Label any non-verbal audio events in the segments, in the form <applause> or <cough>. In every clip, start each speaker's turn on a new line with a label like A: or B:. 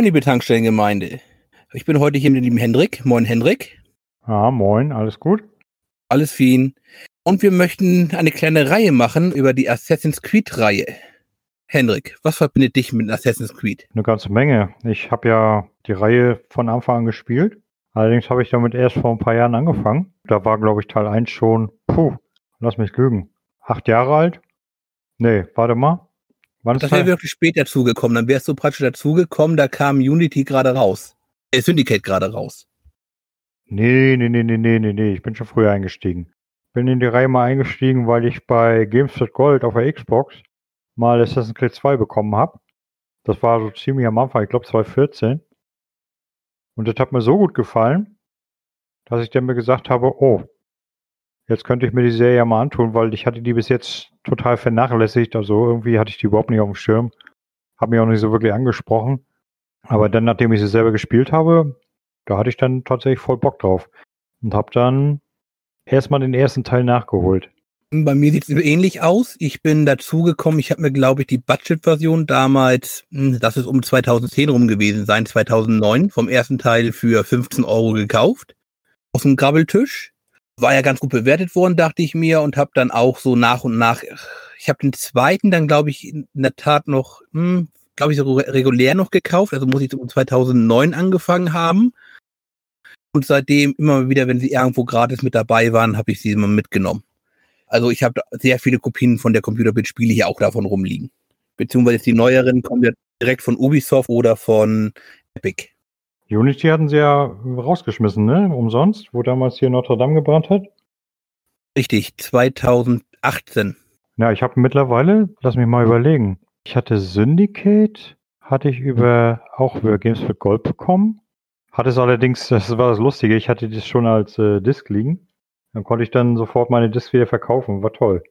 A: Moin, liebe Tankstellengemeinde. Ich bin heute hier mit dem lieben Hendrik. Moin, Hendrik.
B: Ja, moin, alles gut?
A: Alles fein. Und wir möchten eine kleine Reihe machen über die Assassin's Creed-Reihe. Hendrik, was verbindet dich mit Assassin's Creed?
B: Eine ganze Menge. Ich habe ja die Reihe von Anfang an gespielt. Allerdings habe ich damit erst vor ein paar Jahren angefangen. Da war, glaube ich, Teil 1 schon, puh, lass mich lügen, acht Jahre alt? Nee, warte mal.
A: Wann das wäre wirklich spät dazugekommen. Dann wärst du praktisch dazugekommen, da kam Unity gerade raus. Äh, Syndicate gerade raus.
B: Nee, nee, nee, nee, nee, nee, nee. Ich bin schon früher eingestiegen. Bin in die Reihe mal eingestiegen, weil ich bei GameStop Gold auf der Xbox mal Assassin's Creed 2 bekommen habe. Das war so ziemlich am Anfang, ich glaube 2014. Und das hat mir so gut gefallen, dass ich dann mir gesagt habe, oh, jetzt könnte ich mir die Serie ja mal antun, weil ich hatte die bis jetzt total vernachlässigt. Also irgendwie hatte ich die überhaupt nicht auf dem Schirm. Hat mich auch nicht so wirklich angesprochen. Aber dann, nachdem ich sie selber gespielt habe, da hatte ich dann tatsächlich voll Bock drauf. Und habe dann erstmal den ersten Teil nachgeholt.
A: Bei mir sieht es ähnlich aus. Ich bin dazugekommen, ich habe mir, glaube ich, die Budget-Version damals, hm, das ist um 2010 rum gewesen sein, 2009, vom ersten Teil für 15 Euro gekauft. Auf dem Grabbeltisch. War ja ganz gut bewertet worden, dachte ich mir, und habe dann auch so nach und nach, ich habe den zweiten dann, glaube ich, in der Tat noch, hm, glaube ich, so regulär noch gekauft. Also muss ich um 2009 angefangen haben. Und seitdem immer wieder, wenn sie irgendwo gratis mit dabei waren, habe ich sie immer mitgenommen. Also ich habe sehr viele Kopien von der Computerbit-Spiele hier auch davon rumliegen. Beziehungsweise die neueren kommen ja direkt von Ubisoft oder von Epic.
B: Unity hatten sie ja rausgeschmissen, ne? Umsonst, wo damals hier Notre Dame gebrannt hat.
A: Richtig, 2018.
B: Ja, ich habe mittlerweile, lass mich mal überlegen. Ich hatte Syndicate, hatte ich über auch über Games for Gold bekommen. Hatte es allerdings, das war das Lustige, ich hatte das schon als äh, Disc liegen. Dann konnte ich dann sofort meine Disc wieder verkaufen. War toll.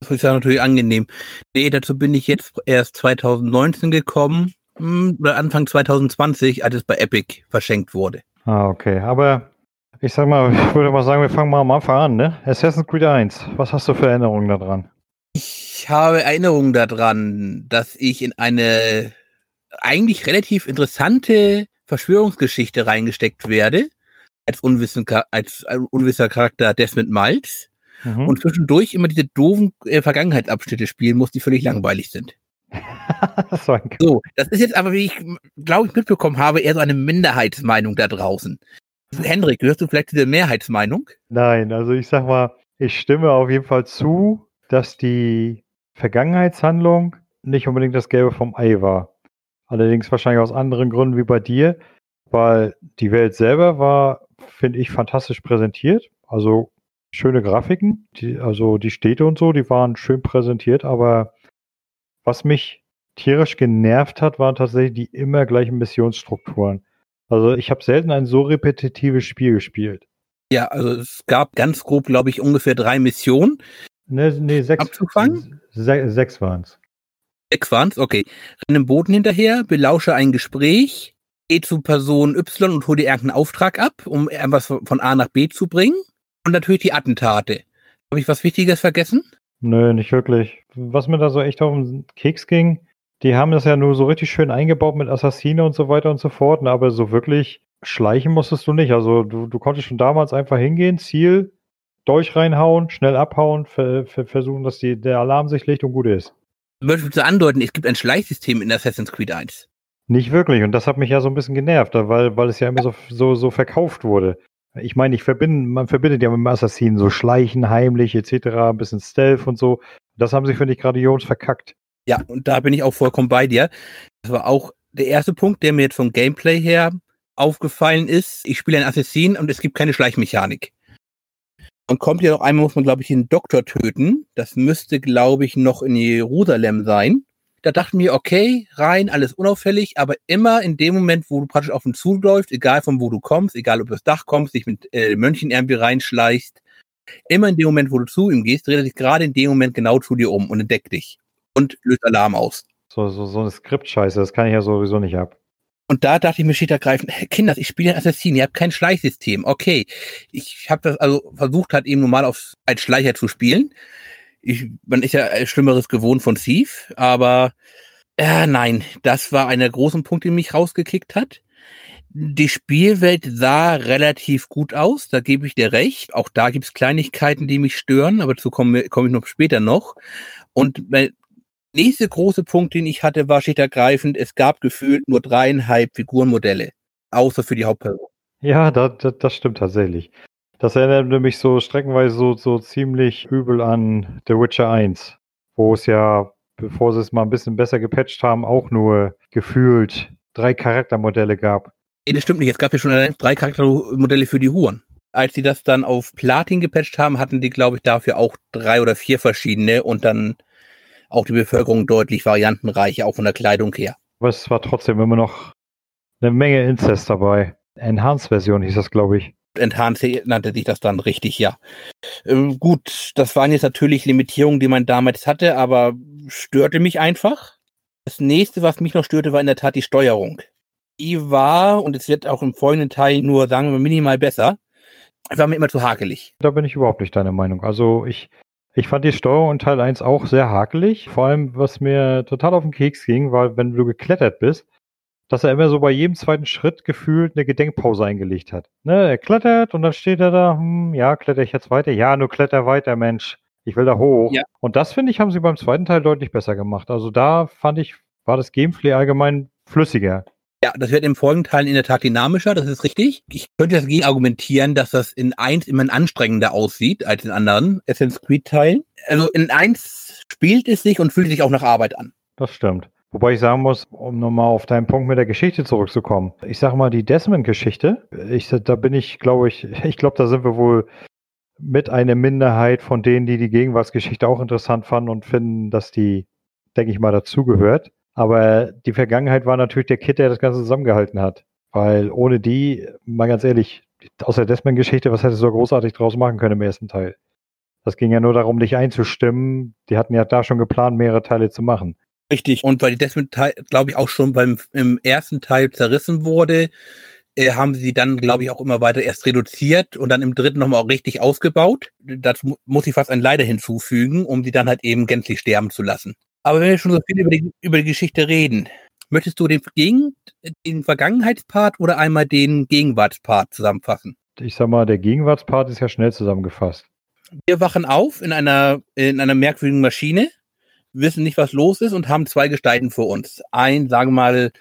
A: Das ist ja natürlich angenehm. Nee, dazu bin ich jetzt erst 2019 gekommen oder Anfang 2020, als es bei Epic verschenkt wurde.
B: Ah, okay. Aber ich sag mal, <laughs> ich würde mal sagen, wir fangen mal am Anfang an, ne? Assassin's Creed 1. Was hast du für Erinnerungen daran?
A: Ich habe Erinnerungen daran, dass ich in eine eigentlich relativ interessante Verschwörungsgeschichte reingesteckt werde, als, unwissen, als unwisser Charakter Desmond Miles mhm. und zwischendurch immer diese doofen äh, Vergangenheitsabschnitte spielen muss, die völlig langweilig sind. <laughs> das so, das ist jetzt aber, wie ich glaube ich mitbekommen habe, eher so eine Minderheitsmeinung da draußen. Hendrik, hörst du vielleicht diese Mehrheitsmeinung?
B: Nein, also ich sag mal, ich stimme auf jeden Fall zu, dass die Vergangenheitshandlung nicht unbedingt das Gelbe vom Ei war. Allerdings wahrscheinlich aus anderen Gründen wie bei dir, weil die Welt selber war, finde ich, fantastisch präsentiert. Also schöne Grafiken, die, also die Städte und so, die waren schön präsentiert, aber was mich tierisch genervt hat, waren tatsächlich die immer gleichen Missionsstrukturen. Also ich habe selten ein so repetitives Spiel gespielt.
A: Ja, also es gab ganz grob, glaube ich, ungefähr drei Missionen.
B: Ne, nee, sechs,
A: abzufangen?
B: Se sechs waren es.
A: Sechs waren's, okay. Renn einem Boten hinterher, belausche ein Gespräch, geh zu Person Y und hol dir irgendeinen Auftrag ab, um irgendwas von A nach B zu bringen. Und natürlich die Attentate. Habe ich was Wichtiges vergessen?
B: Nö, nicht wirklich. Was mir da so echt auf den Keks ging, die haben das ja nur so richtig schön eingebaut mit Assassine und so weiter und so fort, aber so wirklich schleichen musstest du nicht. Also du, du konntest schon damals einfach hingehen, Ziel, Dolch reinhauen, schnell abhauen, versuchen, dass die, der Alarm sich legt und gut ist
A: möchtest du andeuten, es gibt ein Schleichsystem in Assassin's Creed 1.
B: Nicht wirklich. Und das hat mich ja so ein bisschen genervt, weil, weil es ja immer so, so, so verkauft wurde. Ich meine, ich verbinde, man verbindet ja mit dem Assassinen so Schleichen, heimlich etc., ein bisschen Stealth und so. Das haben sie, finde ich, gerade Jones verkackt.
A: Ja, und da bin ich auch vollkommen bei dir. Das war auch der erste Punkt, der mir jetzt vom Gameplay her aufgefallen ist. Ich spiele einen Assassin und es gibt keine Schleichmechanik. Und kommt ja noch einmal, muss man, glaube ich, den Doktor töten. Das müsste, glaube ich, noch in Jerusalem sein. Da dachten wir, okay, rein, alles unauffällig, aber immer in dem Moment, wo du praktisch auf ihn zuläufst, egal von wo du kommst, egal ob du das Dach kommst, dich mit äh, Mönchen irgendwie reinschleichst, immer in dem Moment, wo du zu ihm gehst, dreht er sich gerade in dem Moment genau zu dir um und entdeckt dich und löst Alarm aus.
B: So, so, so eine Skriptscheiße, das kann ich ja sowieso nicht ab.
A: Und da dachte ich mir schlicht ergreifend, Kinder, ich spiele ein Assassin, ihr habt kein Schleichsystem. Okay, ich habe das also versucht, halt eben normal auf, als Schleicher zu spielen. Ich, man ist ja Schlimmeres gewohnt von Thief, aber Äh, nein, das war einer der großen Punkte, die mich rausgekickt hat. Die Spielwelt sah relativ gut aus, da gebe ich dir recht. Auch da gibt es Kleinigkeiten, die mich stören, aber dazu komme, komme ich noch später noch. Und der nächste große Punkt, den ich hatte, war schlicht ergreifend, es gab gefühlt nur dreieinhalb Figurenmodelle, außer für die Hauptperson.
B: Ja, das, das, das stimmt tatsächlich. Das erinnert mich so streckenweise so, so ziemlich übel an The Witcher 1, wo es ja, bevor sie es mal ein bisschen besser gepatcht haben, auch nur gefühlt drei Charaktermodelle gab.
A: Nee, das stimmt nicht. Es gab ja schon drei Charaktermodelle für die Huren. Als sie das dann auf Platin gepatcht haben, hatten die, glaube ich, dafür auch drei oder vier verschiedene und dann auch die Bevölkerung deutlich variantenreicher, auch von der Kleidung her.
B: Aber es war trotzdem immer noch eine Menge Inzest dabei. Enhanced-Version hieß das, glaube ich.
A: Enhanced nannte sich das dann richtig, ja. Ähm, gut, das waren jetzt natürlich Limitierungen, die man damals hatte, aber störte mich einfach. Das nächste, was mich noch störte, war in der Tat die Steuerung die war, und es wird auch im folgenden Teil nur, sagen wir, minimal besser, war mir immer zu hakelig.
B: Da bin ich überhaupt nicht deiner Meinung. Also ich, ich fand die Steuerung in Teil 1 auch sehr hakelig. Vor allem, was mir total auf den Keks ging, war, wenn du geklettert bist, dass er immer so bei jedem zweiten Schritt gefühlt eine Gedenkpause eingelegt hat. Ne, er klettert und dann steht er da, hm, ja, kletter ich jetzt weiter? Ja, nur kletter weiter, Mensch. Ich will da hoch. Ja. Und das, finde ich, haben sie beim zweiten Teil deutlich besser gemacht. Also da fand ich, war das Gameplay allgemein flüssiger.
A: Ja, das wird im folgenden Teil in der Tat dynamischer, das ist richtig. Ich könnte dagegen argumentieren, dass das in eins immer anstrengender aussieht als in anderen Assassin's Creed-Teilen. Also in eins spielt es sich und fühlt sich auch nach Arbeit an.
B: Das stimmt. Wobei ich sagen muss, um nochmal auf deinen Punkt mit der Geschichte zurückzukommen. Ich sage mal, die Desmond-Geschichte, ich, da bin ich, glaube ich, <laughs> ich glaube, da sind wir wohl mit einer Minderheit von denen, die die Gegenwartsgeschichte auch interessant fanden und finden, dass die, denke ich mal, dazugehört. Aber die Vergangenheit war natürlich der Kit, der das Ganze zusammengehalten hat. Weil ohne die, mal ganz ehrlich, aus der Desmond-Geschichte, was hättest du so großartig draus machen können im ersten Teil? Das ging ja nur darum, dich einzustimmen. Die hatten ja da schon geplant, mehrere Teile zu machen.
A: Richtig. Und weil die Desmond-Teil, glaube ich, auch schon beim im ersten Teil zerrissen wurde, äh, haben sie dann, glaube ich, auch immer weiter erst reduziert und dann im dritten nochmal auch richtig ausgebaut. Dazu muss ich fast ein Leider hinzufügen, um sie dann halt eben gänzlich sterben zu lassen. Aber wenn wir schon so viel über die, über die Geschichte reden, möchtest du den, den Vergangenheitspart oder einmal den Gegenwartspart zusammenfassen?
B: Ich sag mal, der Gegenwartspart ist ja schnell zusammengefasst.
A: Wir wachen auf in einer, in einer merkwürdigen Maschine, wissen nicht, was los ist und haben zwei Gestalten vor uns. Ein, sagen wir mal,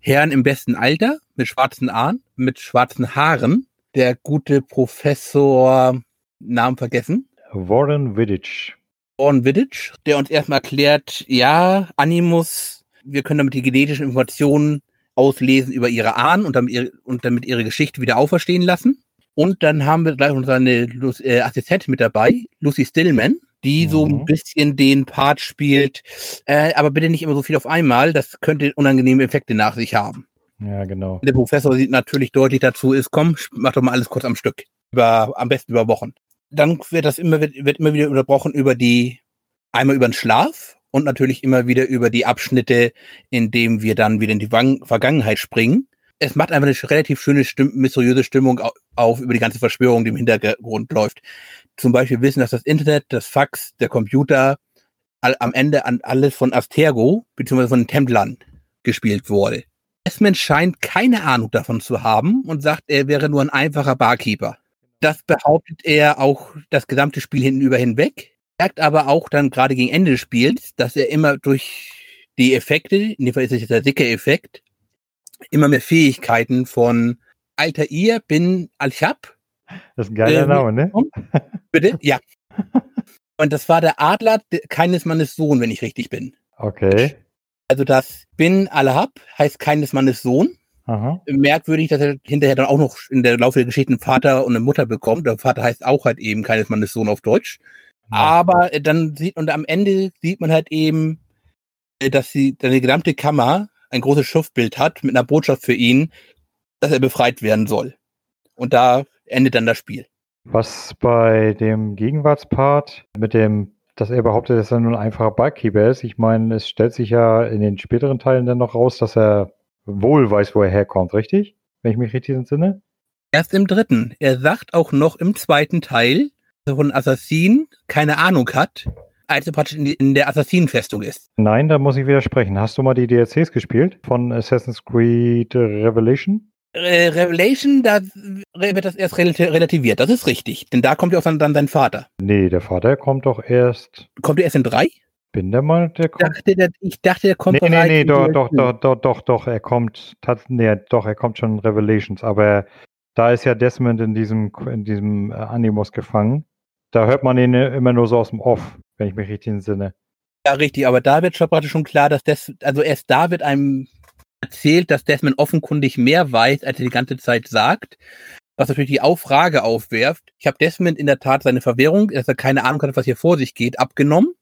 A: Herrn im besten Alter, mit schwarzen Haaren, mit schwarzen Haaren, der gute Professor, Namen vergessen.
B: Warren Vidic.
A: Warren Vidic, der uns erstmal erklärt, ja, Animus, wir können damit die genetischen Informationen auslesen über ihre Ahnen und damit ihre, und damit ihre Geschichte wieder auferstehen lassen. Und dann haben wir gleich unsere äh, Assistentin mit dabei, Lucy Stillman, die mhm. so ein mhm. bisschen den Part spielt, äh, aber bitte nicht immer so viel auf einmal, das könnte unangenehme Effekte nach sich haben.
B: Ja, genau.
A: Der Professor sieht natürlich deutlich dazu ist, komm, mach doch mal alles kurz am Stück. Über, am besten über Wochen dann wird das immer, wird, wird immer wieder unterbrochen über die, einmal über den Schlaf und natürlich immer wieder über die Abschnitte, in dem wir dann wieder in die Vergangenheit springen. Es macht einfach eine relativ schöne, Stimm mysteriöse Stimmung auf über die ganze Verschwörung, die im Hintergrund läuft. Zum Beispiel wissen, dass das Internet, das Fax, der Computer all, am Ende an alles von Astergo bzw. von den Templern gespielt wurde. Desmond scheint keine Ahnung davon zu haben und sagt, er wäre nur ein einfacher Barkeeper. Das behauptet er auch das gesamte Spiel hintenüber hinweg. Merkt aber auch dann gerade gegen Ende des Spiels, dass er immer durch die Effekte, in dem Fall ist es jetzt der dicke Effekt, immer mehr Fähigkeiten von Alter ihr bin Al-Shab.
B: Das ist ein geiler äh, Name, ne?
A: Bitte? <laughs> Ja. Und das war der Adler keines Mannes Sohn, wenn ich richtig bin.
B: Okay.
A: Also das bin Al-Hab heißt keines Mannes Sohn. Aha. Merkwürdig, dass er hinterher dann auch noch in der Laufe der Geschichte einen Vater und eine Mutter bekommt. Der Vater heißt auch halt eben keines Mannes Sohn auf Deutsch. Aber dann sieht, und am Ende sieht man halt eben, äh, dass sie, seine gesamte Kammer ein großes Schriftbild hat mit einer Botschaft für ihn, dass er befreit werden soll. Und da endet dann das Spiel.
B: Was bei dem Gegenwartspart mit dem, dass er behauptet, dass er nur ein einfacher Barkeeper ist, ich meine, es stellt sich ja in den späteren Teilen dann noch raus, dass er wohl weiß, wo er herkommt, richtig? Wenn ich mich richtig entsinne?
A: Erst im dritten. Er sagt auch noch im zweiten Teil, dass von Assassin keine Ahnung hat, als er praktisch in, in der Assassinenfestung ist.
B: Nein, da muss ich widersprechen. Hast du mal die DLCs gespielt von Assassin's Creed Revelation?
A: Äh, Revelation, da wird das erst relativiert. Das ist richtig. Denn da kommt ja auch dann, dann sein Vater.
B: Nee, der Vater kommt doch erst.
A: Kommt er erst in drei?
B: Bin der mal, der
A: kommt. Ich dachte, der, ich dachte, der kommt
B: Nee, nee, nee, doch, doch, doch, doch, doch, doch, er kommt, nee, doch, er kommt schon in Revelations, aber da ist ja Desmond in diesem, in diesem äh, Animus gefangen. Da hört man ihn immer nur so aus dem Off, wenn ich mich richtig entsinne.
A: Ja, richtig, aber da wird schon praktisch schon klar, dass das, also erst da wird einem erzählt, dass Desmond offenkundig mehr weiß, als er die ganze Zeit sagt. Was natürlich die Auffrage aufwerft. Ich habe Desmond in der Tat seine Verwirrung, dass er keine Ahnung hat, was hier vor sich geht, abgenommen.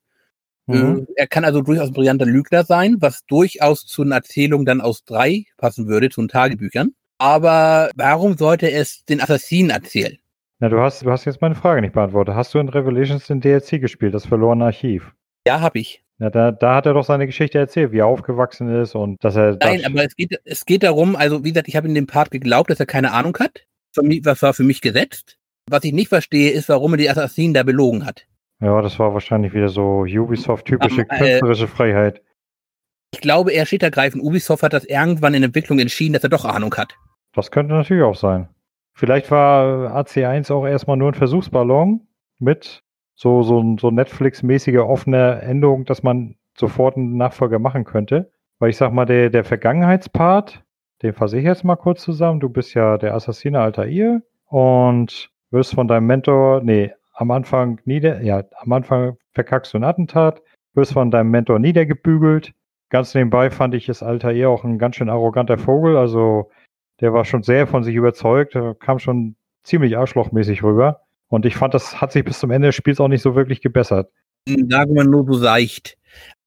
A: Mhm. Äh, er kann also durchaus ein brillanter Lügner sein, was durchaus zu einer Erzählung dann aus drei passen würde, zu den Tagebüchern. Aber warum sollte es den Assassinen erzählen?
B: Na, du hast, du hast jetzt meine Frage nicht beantwortet. Hast du in Revelations den DLC gespielt, das verlorene Archiv?
A: Ja, habe ich.
B: Ja, da, da hat er doch seine Geschichte erzählt, wie er aufgewachsen ist und dass er.
A: Nein, aber es geht, es geht darum, also wie gesagt, ich habe in dem Part geglaubt, dass er keine Ahnung hat. Was war für mich gesetzt. Was ich nicht verstehe, ist, warum er die Assassinen da belogen hat.
B: Ja, das war wahrscheinlich wieder so Ubisoft-typische äh, künstlerische Freiheit.
A: Ich glaube, er steht ergreifend. Ubisoft hat das irgendwann in Entwicklung entschieden, dass er doch Ahnung hat.
B: Das könnte natürlich auch sein. Vielleicht war AC1 auch erstmal nur ein Versuchsballon mit so, so, so Netflix-mäßige offene Endung, dass man sofort einen Nachfolger machen könnte. Weil ich sag mal, der, der Vergangenheitspart, den fasse ich jetzt mal kurz zusammen. Du bist ja der Assassine alter ihr und wirst von deinem Mentor, nee, am Anfang nieder, ja, am Anfang verkackst du ein Attentat, wirst von deinem Mentor niedergebügelt. Ganz nebenbei fand ich es alter ihr auch ein ganz schön arroganter Vogel, also der war schon sehr von sich überzeugt, kam schon ziemlich arschlochmäßig rüber. Und ich fand, das hat sich bis zum Ende des Spiels auch nicht so wirklich gebessert.
A: Sagen wir nur so seicht.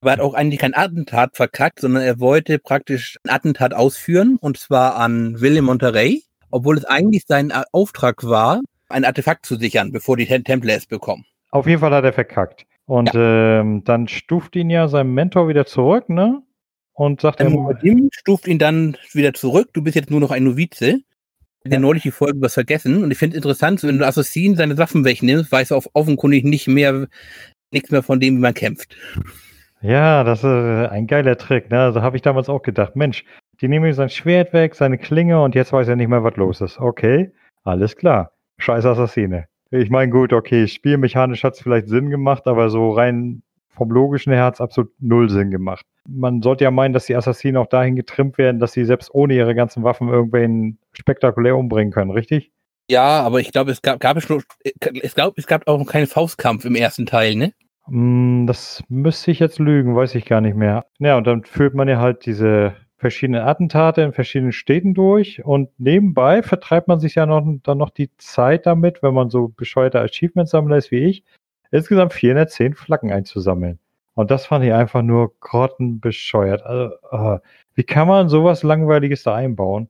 A: Aber er hat auch eigentlich kein Attentat verkackt, sondern er wollte praktisch ein Attentat ausführen, und zwar an William Monterey, obwohl es eigentlich sein Auftrag war, ein Artefakt zu sichern, bevor die Templer es bekommen.
B: Auf jeden Fall hat er verkackt. Und ja. ähm, dann stuft ihn ja sein Mentor wieder zurück, ne? Und sagt
A: er. Muadim stuft ihn dann wieder zurück. Du bist jetzt nur noch ein Novize. Ja neulich die Folge was vergessen und ich finde es interessant, wenn du Assassin seine Waffen wegnimmst, weiß er auf offenkundig nicht mehr, nichts mehr von dem, wie man kämpft.
B: Ja, das ist ein geiler Trick, ne? Also habe ich damals auch gedacht, Mensch, die nehmen ihm sein Schwert weg, seine Klinge und jetzt weiß er nicht mehr, was los ist. Okay, alles klar. Scheiß Assassine. Ich meine, gut, okay, spielmechanisch hat es vielleicht Sinn gemacht, aber so rein vom logischen her hat es absolut null Sinn gemacht. Man sollte ja meinen, dass die Assassinen auch dahin getrimmt werden, dass sie selbst ohne ihre ganzen Waffen irgendwen spektakulär umbringen können, richtig?
A: Ja, aber ich glaube, es gab, gab es, es, glaub, es gab auch noch keinen Faustkampf im ersten Teil, ne?
B: Hm, das müsste ich jetzt lügen, weiß ich gar nicht mehr. Ja, und dann führt man ja halt diese verschiedene Attentate in verschiedenen Städten durch und nebenbei vertreibt man sich ja noch, dann noch die Zeit damit, wenn man so bescheuerte Achievement-Sammler ist wie ich, insgesamt 410 Flaggen einzusammeln. Und das fand ich einfach nur grottenbescheuert. Also, uh, wie kann man sowas Langweiliges da einbauen?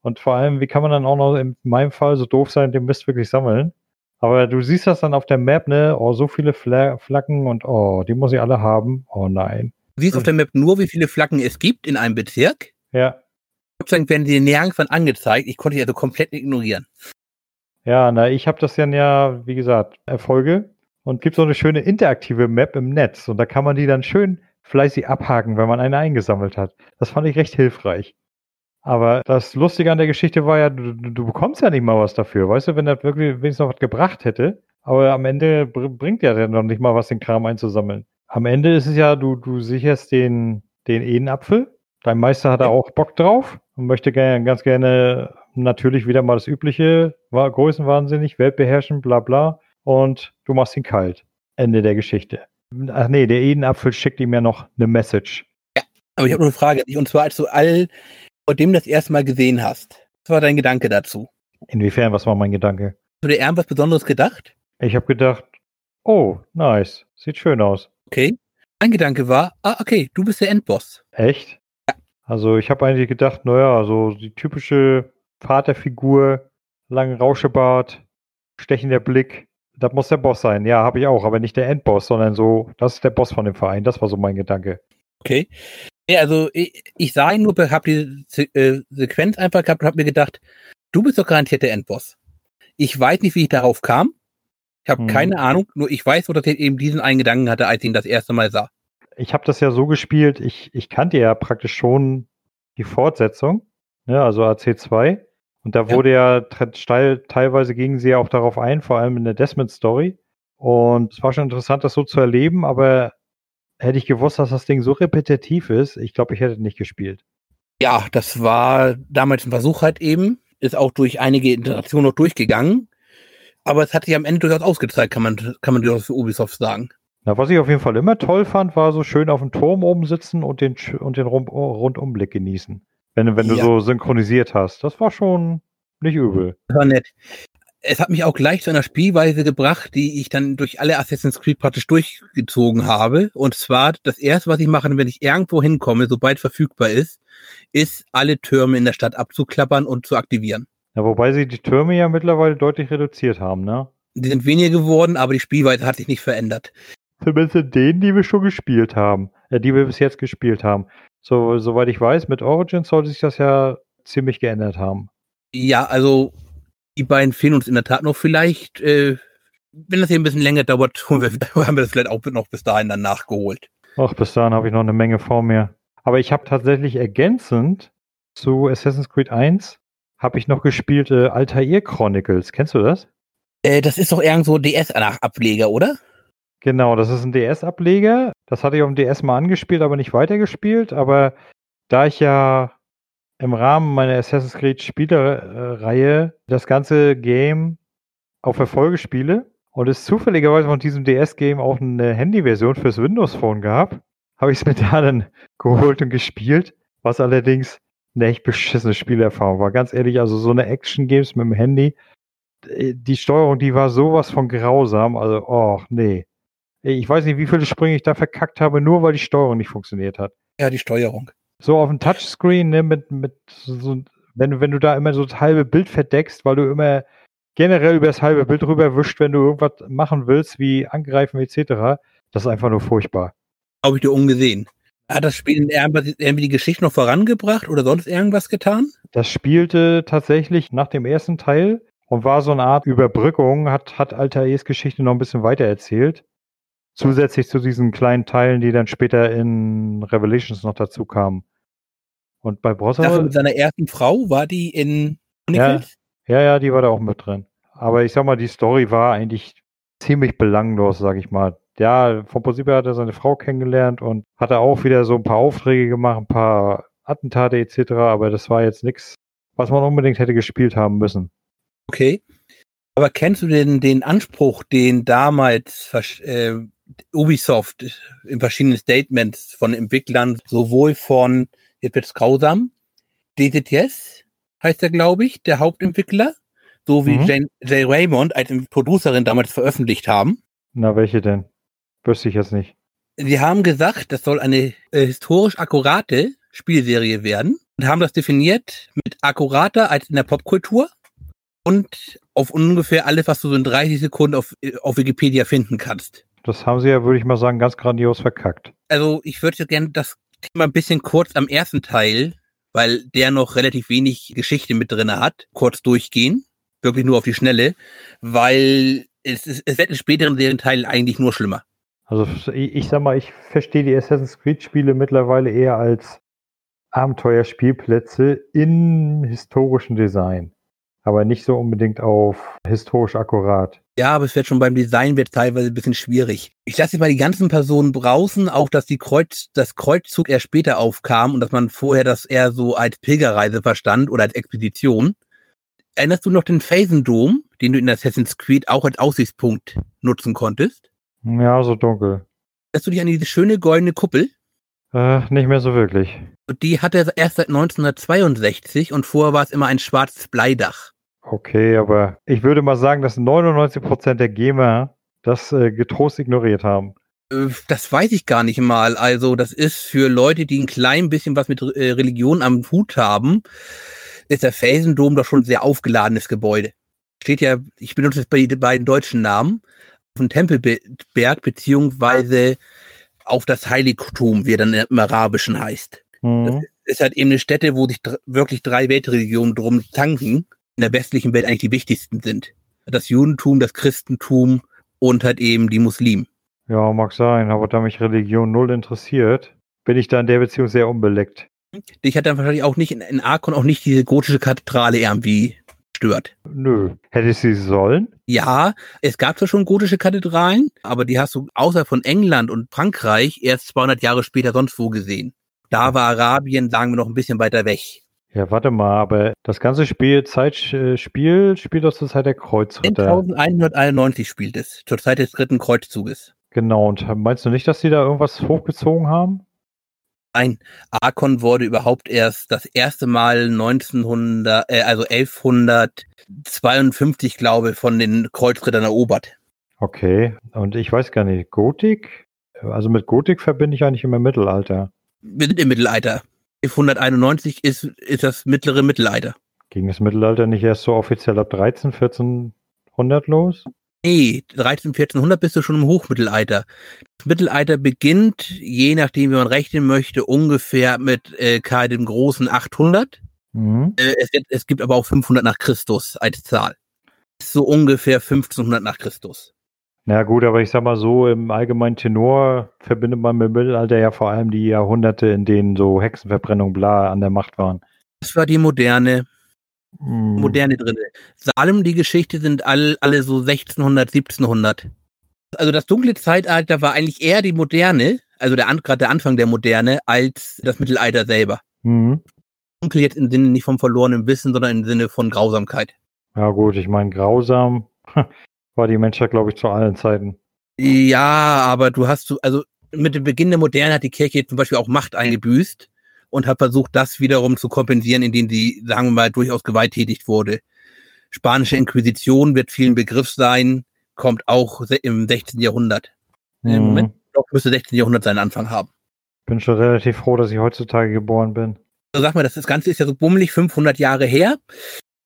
B: Und vor allem, wie kann man dann auch noch in meinem Fall so doof sein, den Mist wirklich sammeln? Aber du siehst das dann auf der Map, ne? Oh, so viele Fla Flaggen und oh, die muss ich alle haben. Oh nein.
A: Du siehst auf der Map nur, wie viele Flaggen es gibt in einem Bezirk.
B: Ja.
A: Gott sei Dank werden die nirgendwann angezeigt. Ich konnte die also komplett ignorieren.
B: Ja, na, ich habe das dann ja, wie gesagt, Erfolge und gibt so eine schöne interaktive Map im Netz und da kann man die dann schön fleißig abhaken, wenn man eine eingesammelt hat. Das fand ich recht hilfreich. Aber das Lustige an der Geschichte war ja, du, du bekommst ja nicht mal was dafür, weißt du, wenn das wirklich wenigstens noch was gebracht hätte. Aber am Ende bringt ja dann noch nicht mal was, den Kram einzusammeln. Am Ende ist es ja, du, du sicherst den, den Edenapfel. Dein Meister hat da auch Bock drauf und möchte gerne, ganz gerne natürlich wieder mal das übliche, war größenwahnsinnig, Weltbeherrschen, bla bla. Und du machst ihn kalt. Ende der Geschichte. Ach nee, der Edenapfel schickt ihm ja noch eine Message.
A: Ja, aber ich habe noch eine Frage. Und zwar, als du all vor dem das erste Mal gesehen hast, was war dein Gedanke dazu?
B: Inwiefern, was war mein Gedanke?
A: Hast du dir irgendwas Besonderes gedacht?
B: Ich habe gedacht, oh, nice, sieht schön aus.
A: Okay. Mein Gedanke war, ah, okay, du bist der Endboss.
B: Echt? Ja. Also ich habe eigentlich gedacht, naja, so die typische Vaterfigur, langen Rauschebart, stechender Blick, das muss der Boss sein. Ja, habe ich auch, aber nicht der Endboss, sondern so, das ist der Boss von dem Verein. Das war so mein Gedanke.
A: Okay. Ja, also ich, ich sah ihn nur, habe die Se äh, Sequenz einfach gehabt und habe mir gedacht, du bist doch garantiert der Endboss. Ich weiß nicht, wie ich darauf kam. Ich habe hm. keine Ahnung, nur ich weiß, dass ich eben diesen einen Gedanken hatte, als ich ihn das erste Mal sah.
B: Ich habe das ja so gespielt, ich, ich kannte ja praktisch schon die Fortsetzung, ne, also AC2. Und da wurde ja, ja teilweise gingen sie ja auch darauf ein, vor allem in der Desmond-Story. Und es war schon interessant, das so zu erleben, aber hätte ich gewusst, dass das Ding so repetitiv ist, ich glaube, ich hätte nicht gespielt.
A: Ja, das war damals ein Versuch halt eben, ist auch durch einige Interaktionen noch durchgegangen. Aber es hat sich am Ende durchaus ausgezeigt, kann man, kann man durchaus für Ubisoft sagen.
B: Na, was ich auf jeden Fall immer toll fand, war so schön auf dem Turm oben sitzen und den, und den Rundumblick genießen. Wenn, wenn du ja. so synchronisiert hast. Das war schon nicht übel.
A: Das war nett. Es hat mich auch gleich zu einer Spielweise gebracht, die ich dann durch alle Assassin's Creed praktisch durchgezogen habe. Und zwar das erste, was ich mache, wenn ich irgendwo hinkomme, sobald verfügbar ist, ist alle Türme in der Stadt abzuklappern und zu aktivieren.
B: Ja, wobei sie die Türme ja mittlerweile deutlich reduziert haben, ne?
A: Die sind weniger geworden, aber die Spielweise hat sich nicht verändert.
B: Zumindest in denen, die wir schon gespielt haben, äh, die wir bis jetzt gespielt haben. So, soweit ich weiß, mit Origins sollte sich das ja ziemlich geändert haben.
A: Ja, also die beiden fehlen uns in der Tat noch vielleicht. Äh, wenn das hier ein bisschen länger dauert, <laughs> haben wir, das vielleicht auch noch bis dahin dann nachgeholt.
B: Ach, bis dahin habe ich noch eine Menge vor mir. Aber ich habe tatsächlich ergänzend zu Assassin's Creed 1 habe ich noch gespielt äh, Altair Chronicles. Kennst du das?
A: Äh, das ist doch irgendwo DS-Ableger, oder?
B: Genau, das ist ein DS-Ableger. Das hatte ich auf dem DS mal angespielt, aber nicht weitergespielt. Aber da ich ja im Rahmen meiner Assassin's Creed Spielereihe das ganze Game auf Erfolge spiele und es zufälligerweise von diesem DS-Game auch eine Handy-Version fürs Windows-Phone gab, habe ich es <laughs> mir da dann geholt und gespielt, was allerdings eine echt beschissene Spielerfahrung war. Ganz ehrlich, also so eine Action-Games mit dem Handy, die Steuerung, die war sowas von grausam. Also, oh, nee. Ich weiß nicht, wie viele Sprünge ich da verkackt habe, nur weil die Steuerung nicht funktioniert hat.
A: Ja, die Steuerung.
B: So auf dem Touchscreen, ne, mit, mit so, wenn, wenn du da immer so das halbe Bild verdeckst, weil du immer generell über das halbe Bild rüber wischt, wenn du irgendwas machen willst, wie angreifen etc., das ist einfach nur furchtbar.
A: Habe ich dir ungesehen. Hat das Spiel irgendwie die Geschichte noch vorangebracht oder sonst irgendwas getan?
B: Das spielte tatsächlich nach dem ersten Teil und war so eine Art Überbrückung, hat, hat Altair's Geschichte noch ein bisschen weiter erzählt. Zusätzlich zu diesen kleinen Teilen, die dann später in Revelations noch dazu kamen. Und bei Brosser.
A: Dafür mit seiner ersten Frau war die in
B: Chronicles? Ja, ja, ja, die war da auch mit drin. Aber ich sag mal, die Story war eigentlich ziemlich belanglos, sag ich mal ja, vom Prinzip her hat er seine Frau kennengelernt und hat er auch wieder so ein paar Aufträge gemacht, ein paar Attentate etc., aber das war jetzt nichts, was man unbedingt hätte gespielt haben müssen.
A: Okay. Aber kennst du denn den Anspruch, den damals äh, Ubisoft in verschiedenen Statements von Entwicklern, sowohl von, jetzt wird's grausam, DTTS heißt er, glaube ich, der Hauptentwickler, so wie mhm. Jane, Jay Raymond als Producerin damals veröffentlicht haben?
B: Na, welche denn? Wüsste ich jetzt nicht.
A: Sie haben gesagt, das soll eine äh, historisch akkurate Spielserie werden und haben das definiert mit akkurater als in der Popkultur und auf ungefähr alles, was du so in 30 Sekunden auf, auf Wikipedia finden kannst.
B: Das haben sie ja, würde ich mal sagen, ganz grandios verkackt.
A: Also ich würde gerne das Thema ein bisschen kurz am ersten Teil, weil der noch relativ wenig Geschichte mit drin hat, kurz durchgehen. Wirklich nur auf die Schnelle, weil es, es, es wird in späteren Serienteilen eigentlich nur schlimmer.
B: Also ich, ich sag mal, ich verstehe die Assassin's Creed-Spiele mittlerweile eher als Abenteuerspielplätze im historischen Design. Aber nicht so unbedingt auf historisch akkurat.
A: Ja, aber es wird schon beim Design wird teilweise ein bisschen schwierig. Ich lasse jetzt mal die ganzen Personen draußen, auch dass die Kreuz, das Kreuzzug erst später aufkam und dass man vorher das eher so als Pilgerreise verstand oder als Expedition. Erinnerst du noch den Phasendom, den du in Assassin's Creed auch als Aussichtspunkt nutzen konntest?
B: Ja, so dunkel.
A: Erinnerst du dich an diese schöne goldene Kuppel?
B: Äh, nicht mehr so wirklich.
A: Die hat er erst seit 1962 und vorher war es immer ein schwarzes Bleidach.
B: Okay, aber ich würde mal sagen, dass 99% der Gamer das äh, getrost ignoriert haben.
A: Äh, das weiß ich gar nicht mal. Also, das ist für Leute, die ein klein bisschen was mit äh, Religion am Hut haben, ist der Felsendom doch schon ein sehr aufgeladenes Gebäude. Steht ja, ich benutze jetzt bei den beiden deutschen Namen, auf dem Tempelberg, beziehungsweise auf das Heiligtum, wie er dann im Arabischen heißt. Mhm. Das ist halt eben eine Stätte, wo sich wirklich drei Weltreligionen drum tanken, in der westlichen Welt eigentlich die wichtigsten sind. Das Judentum, das Christentum und halt eben die Muslimen.
B: Ja, mag sein, aber da mich Religion null interessiert, bin ich da in der Beziehung sehr unbeleckt.
A: Dich hat dann wahrscheinlich auch nicht in, in Arkon auch nicht diese gotische Kathedrale irgendwie stört.
B: Nö. Hätte sie sollen?
A: Ja, es gab zwar schon gotische Kathedralen, aber die hast du außer von England und Frankreich erst 200 Jahre später sonst wo gesehen. Da war Arabien, sagen wir, noch ein bisschen weiter weg.
B: Ja, warte mal, aber das ganze Spiel, Zeit, äh, Spiel spielt doch zur Zeit der Kreuzritter.
A: 1191 spielt es, zur Zeit des dritten Kreuzzuges.
B: Genau, und meinst du nicht, dass die da irgendwas hochgezogen haben?
A: Nein, Arkon wurde überhaupt erst das erste Mal 1900, äh, also 1152, glaube ich, von den Kreuzrittern erobert.
B: Okay, und ich weiß gar nicht, Gotik? Also mit Gotik verbinde ich eigentlich immer Mittelalter.
A: Wir sind im Mittelalter. 1191 ist, ist das mittlere Mittelalter.
B: Ging das Mittelalter nicht erst so offiziell ab 13, 1400 los?
A: Nee, 13, 1400 bist du schon im Hochmittelalter. Das Mittelalter beginnt, je nachdem, wie man rechnen möchte, ungefähr mit äh, Karl dem Großen 800. Mhm. Äh, es, es, gibt aber auch 500 nach Christus als Zahl. So ungefähr 1500 nach Christus.
B: Na gut, aber ich sag mal so, im allgemeinen Tenor verbindet man mit dem Mittelalter ja vor allem die Jahrhunderte, in denen so Hexenverbrennung bla an der Macht waren.
A: Das war die moderne. Moderne drin. Salem, die Geschichte sind all, alle so 1600, 1700. Also das dunkle Zeitalter war eigentlich eher die Moderne, also der, gerade der Anfang der Moderne, als das Mittelalter selber. Mhm. Dunkel jetzt im Sinne nicht vom verlorenen Wissen, sondern im Sinne von Grausamkeit.
B: Ja gut, ich meine, grausam <laughs> war die Menschheit, glaube ich, zu allen Zeiten.
A: Ja, aber du hast, also mit dem Beginn der Moderne hat die Kirche zum Beispiel auch Macht eingebüßt und hat versucht, das wiederum zu kompensieren, indem sie, sagen wir mal, durchaus gewalttätig wurde. Spanische Inquisition wird vielen Begriff sein, kommt auch im 16. Jahrhundert. Mhm. Im Moment doch, müsste 16. Jahrhundert seinen Anfang haben.
B: Bin schon relativ froh, dass ich heutzutage geboren bin.
A: Also sag mal, das Ganze ist ja so bummelig 500 Jahre her.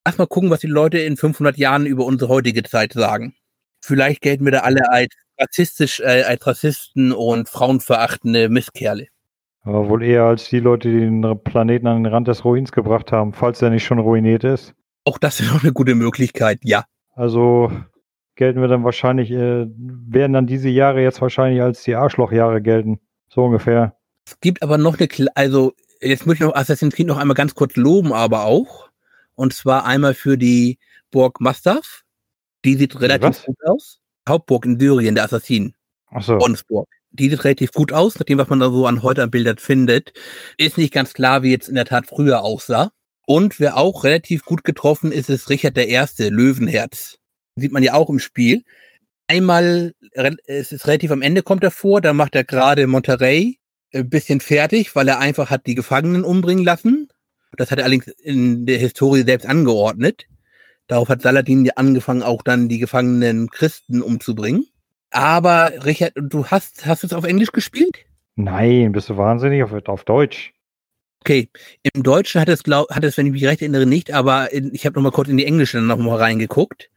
A: Lass mal gucken, was die Leute in 500 Jahren über unsere heutige Zeit sagen. Vielleicht gelten wir da alle als rassistisch, äh, als Rassisten und frauenverachtende Misskerle.
B: Aber wohl eher als die Leute, die den Planeten an den Rand des Ruins gebracht haben, falls er nicht schon ruiniert ist.
A: Auch das ist noch eine gute Möglichkeit, ja.
B: Also gelten wir dann wahrscheinlich, äh, werden dann diese Jahre jetzt wahrscheinlich als die Arschlochjahre gelten. So ungefähr.
A: Es gibt aber noch eine, also jetzt möchte ich noch Assassin's Creed noch einmal ganz kurz loben, aber auch. Und zwar einmal für die Burg Mastaf. Die sieht relativ Was? gut aus. Hauptburg in Syrien, der Assassin.
B: Ach so.
A: Bonsburg die sieht relativ gut aus, nach dem, was man da so an heute an Bildern findet. Ist nicht ganz klar, wie jetzt in der Tat früher aussah. Und wer auch relativ gut getroffen ist, ist Richard Erste, Löwenherz. Sieht man ja auch im Spiel. Einmal, es ist relativ am Ende kommt er vor, da macht er gerade Monterey ein bisschen fertig, weil er einfach hat die Gefangenen umbringen lassen. Das hat er allerdings in der Historie selbst angeordnet. Darauf hat Saladin ja angefangen, auch dann die gefangenen Christen umzubringen. Aber Richard, du hast, hast es auf Englisch gespielt?
B: Nein, bist du wahnsinnig auf, auf Deutsch.
A: Okay, im Deutschen hat es, glaub, hat es, wenn ich mich recht erinnere, nicht, aber in, ich habe noch mal kurz in die Englische noch mal reingeguckt.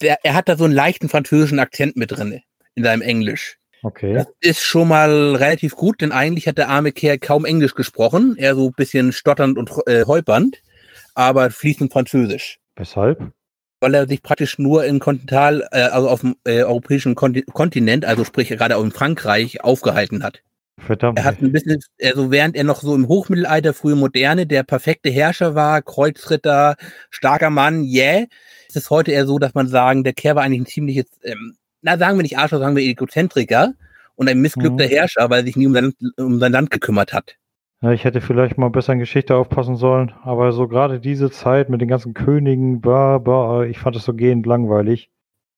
A: Der, er hat da so einen leichten französischen Akzent mit drin in seinem Englisch.
B: Okay.
A: Das ist schon mal relativ gut, denn eigentlich hat der arme Kerl kaum Englisch gesprochen, eher so ein bisschen stotternd und äh, holpernd, aber fließend Französisch.
B: Weshalb?
A: Weil er sich praktisch nur in Kontinental, äh, also auf dem äh, europäischen Kontinent, also sprich gerade auch in Frankreich, aufgehalten hat.
B: Verdammt.
A: Er hat ein bisschen, also während er noch so im Hochmittelalter, frühe Moderne, der perfekte Herrscher war, Kreuzritter, starker Mann, yeah, ist es heute eher so, dass man sagen, der Kerl war eigentlich ein ziemliches, ähm, na sagen wir nicht Arschloch, sagen wir Egozentriker und ein missglückter mhm. Herrscher, weil er sich nie um sein, um sein Land gekümmert hat.
B: Ja, ich hätte vielleicht mal besser in Geschichte aufpassen sollen, aber so gerade diese Zeit mit den ganzen Königen, bah, bah, ich fand es so gehend langweilig.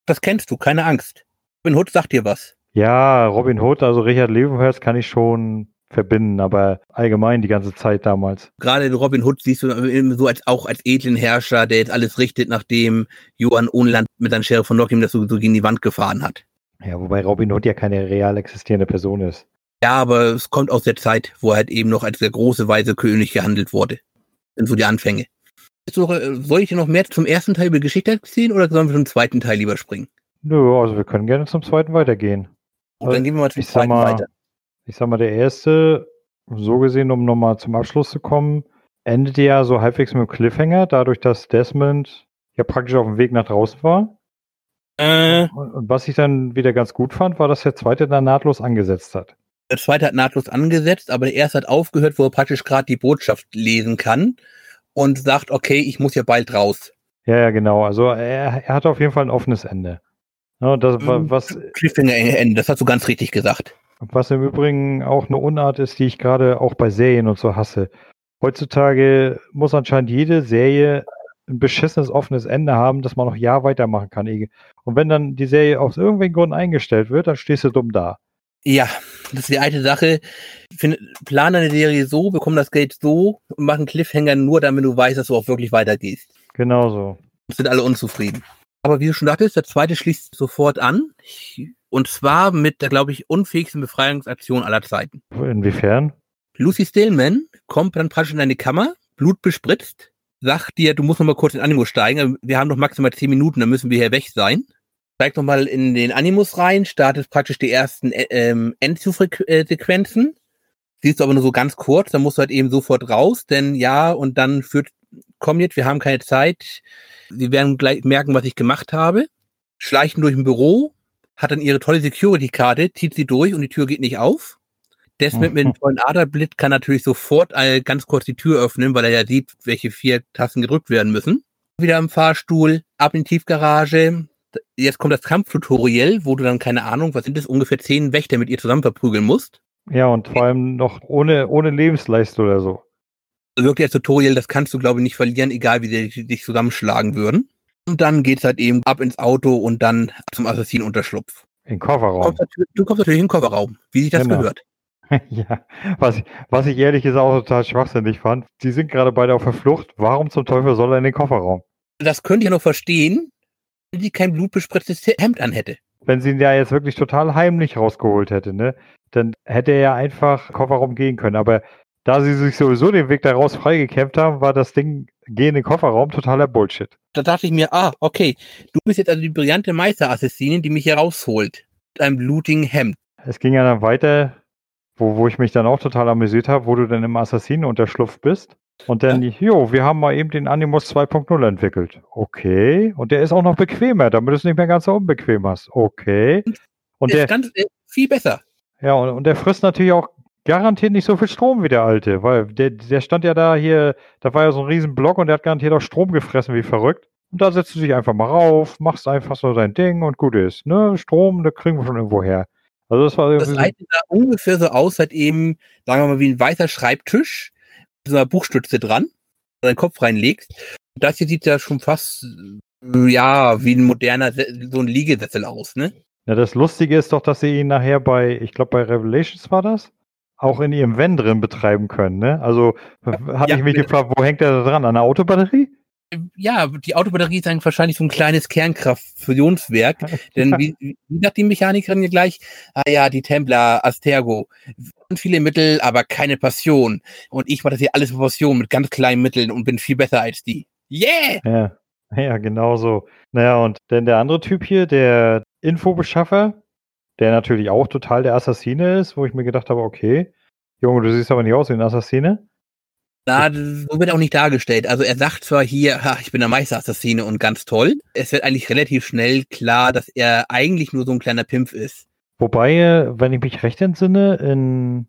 A: Das kennst du, keine Angst. Robin Hood sagt dir was.
B: Ja, Robin Hood, also Richard Levenherz kann ich schon verbinden, aber allgemein die ganze Zeit damals.
A: Gerade in Robin Hood siehst du so als auch als edlen Herrscher, der jetzt alles richtet, nachdem Johann Ohnland mit seinem Sheriff von Nottingham das so, so gegen die Wand gefahren hat.
B: Ja, wobei Robin Hood ja keine real existierende Person ist.
A: Ja, aber es kommt aus der Zeit, wo er halt eben noch als der große weise König gehandelt wurde. Das sind so die Anfänge. Soll ich dir noch mehr zum ersten Teil über Geschichte erzählen oder sollen wir zum zweiten Teil lieber springen?
B: Nö, also wir können gerne zum zweiten weitergehen.
A: Und dann gehen wir mal zum zweiten
B: mal,
A: weiter.
B: Ich sag mal, der erste, so gesehen, um nochmal zum Abschluss zu kommen, endete ja so halbwegs mit dem Cliffhanger, dadurch, dass Desmond ja praktisch auf dem Weg nach draußen war. Äh, und, und was ich dann wieder ganz gut fand, war, dass der zweite dann nahtlos angesetzt hat.
A: Der zweite hat nahtlos angesetzt, aber der erste hat aufgehört, wo er praktisch gerade die Botschaft lesen kann und sagt, okay, ich muss ja bald raus.
B: Ja, ja, genau. Also er, er hat auf jeden Fall ein offenes Ende. Ja, das,
A: mhm. was, Cliffhanger-Ende, das hast du ganz richtig gesagt.
B: Was im Übrigen auch eine Unart ist, die ich gerade auch bei Serien und so hasse. Heutzutage muss anscheinend jede Serie ein beschissenes offenes Ende haben, dass man noch Jahr weitermachen kann. Und wenn dann die Serie aus irgendwelchen Gründen eingestellt wird, dann stehst du dumm da.
A: Ja, das ist die alte Sache. Find, plan eine Serie so, bekomm das Geld so und mach einen Cliffhanger nur, damit du weißt, dass du auch wirklich weitergehst.
B: Genau so.
A: Sind alle unzufrieden. Aber wie du schon dachtest, der zweite schließt sofort an. Und zwar mit der, glaube ich, unfähigsten Befreiungsaktion aller Zeiten.
B: Inwiefern?
A: Lucy Stillman kommt dann praktisch in deine Kammer, Blut bespritzt, sagt dir, du musst noch mal kurz in Animus steigen. Wir haben noch maximal zehn Minuten, dann müssen wir hier weg sein. Steigt noch mal in den Animus rein, startet praktisch die ersten äh, ähm, Endzugsequenzen. Siehst du aber nur so ganz kurz, dann musst du halt eben sofort raus, denn ja, und dann führt, komm jetzt, wir haben keine Zeit. Sie werden gleich merken, was ich gemacht habe. Schleichen durch ein Büro, hat dann ihre tolle Security-Karte, zieht sie durch und die Tür geht nicht auf. Desmond mit dem tollen Aderblitt kann natürlich sofort ganz kurz die Tür öffnen, weil er ja sieht, welche vier Tasten gedrückt werden müssen. Wieder im Fahrstuhl, ab in die Tiefgarage. Jetzt kommt das Kampftutorial, wo du dann, keine Ahnung, was sind das, ungefähr zehn Wächter mit ihr zusammen verprügeln musst.
B: Ja, und vor allem noch ohne, ohne Lebensleiste oder so.
A: Wirklich das Tutorial, das kannst du, glaube ich, nicht verlieren, egal wie sie dich zusammenschlagen würden. Und dann geht's halt eben ab ins Auto und dann zum Assassinenunterschlupf.
B: In den Kofferraum.
A: Du kommst, natürlich in den Kofferraum, wie sich das genau. gehört. <laughs>
B: ja, was ich, was ich ehrlich gesagt auch total schwachsinnig fand. Die sind gerade beide auf der Flucht. Warum zum Teufel soll er in den Kofferraum?
A: Das könnte ich noch verstehen, sie kein blutbespritztes Hemd anhätte.
B: Wenn sie ihn ja jetzt wirklich total heimlich rausgeholt hätte, ne? Dann hätte er ja einfach Kofferraum gehen können. Aber da sie sich sowieso den Weg daraus freigekämpft haben, war das Ding geh in den Kofferraum totaler Bullshit.
A: Da dachte ich mir, ah, okay, du bist jetzt also die brillante Meisterassassinin, die mich hier rausholt. Mit einem blutigen Hemd.
B: Es ging ja dann weiter, wo, wo ich mich dann auch total amüsiert habe, wo du dann im Assassinenunterschlupf bist. Und dann, ja. jo, wir haben mal eben den Animus 2.0 entwickelt. Okay. Und der ist auch noch bequemer, damit du es nicht mehr ganz so unbequem hast. Okay.
A: Und der, der ist ganz, viel besser.
B: Ja, und, und der frisst natürlich auch garantiert nicht so viel Strom wie der alte, weil der, der stand ja da hier, da war ja so ein riesen Block und der hat garantiert auch Strom gefressen wie verrückt. Und da setzt du dich einfach mal rauf, machst einfach so dein Ding und gut ist. Ne? Strom, da kriegen wir schon irgendwo her.
A: Also das war das sah ungefähr so aus, halt eben, sagen wir mal, wie ein weißer Schreibtisch einer Buchstütze dran, wo deinen Kopf reinlegst. Das hier sieht ja schon fast, ja, wie ein moderner, so ein Liegesessel aus, ne?
B: Ja, das Lustige ist doch, dass sie ihn nachher bei, ich glaube bei Revelations war das, auch in ihrem Van drin betreiben können. Ne? Also hatte ja, ich mich gefragt, wo hängt der da dran? An der Autobatterie?
A: Ja, die Autobatterie ist eigentlich wahrscheinlich so ein kleines Kernkraftfusionswerk. <laughs> denn wie, wie sagt die Mechanikerin hier gleich? Ah ja, die Templar, Astergo. Viele Mittel, aber keine Passion. Und ich mache das hier alles mit Passion, mit ganz kleinen Mitteln und bin viel besser als die. Yeah!
B: Ja, ja genau so. Naja, und denn der andere Typ hier, der Infobeschaffer, der natürlich auch total der Assassine ist, wo ich mir gedacht habe, okay, Junge, du siehst aber nicht aus wie ein Assassine.
A: Na, so wird auch nicht dargestellt. Also er sagt zwar hier, ha, ich bin der Meisterassassine und ganz toll. Es wird eigentlich relativ schnell klar, dass er eigentlich nur so ein kleiner Pimpf ist.
B: Wobei, wenn ich mich recht entsinne, in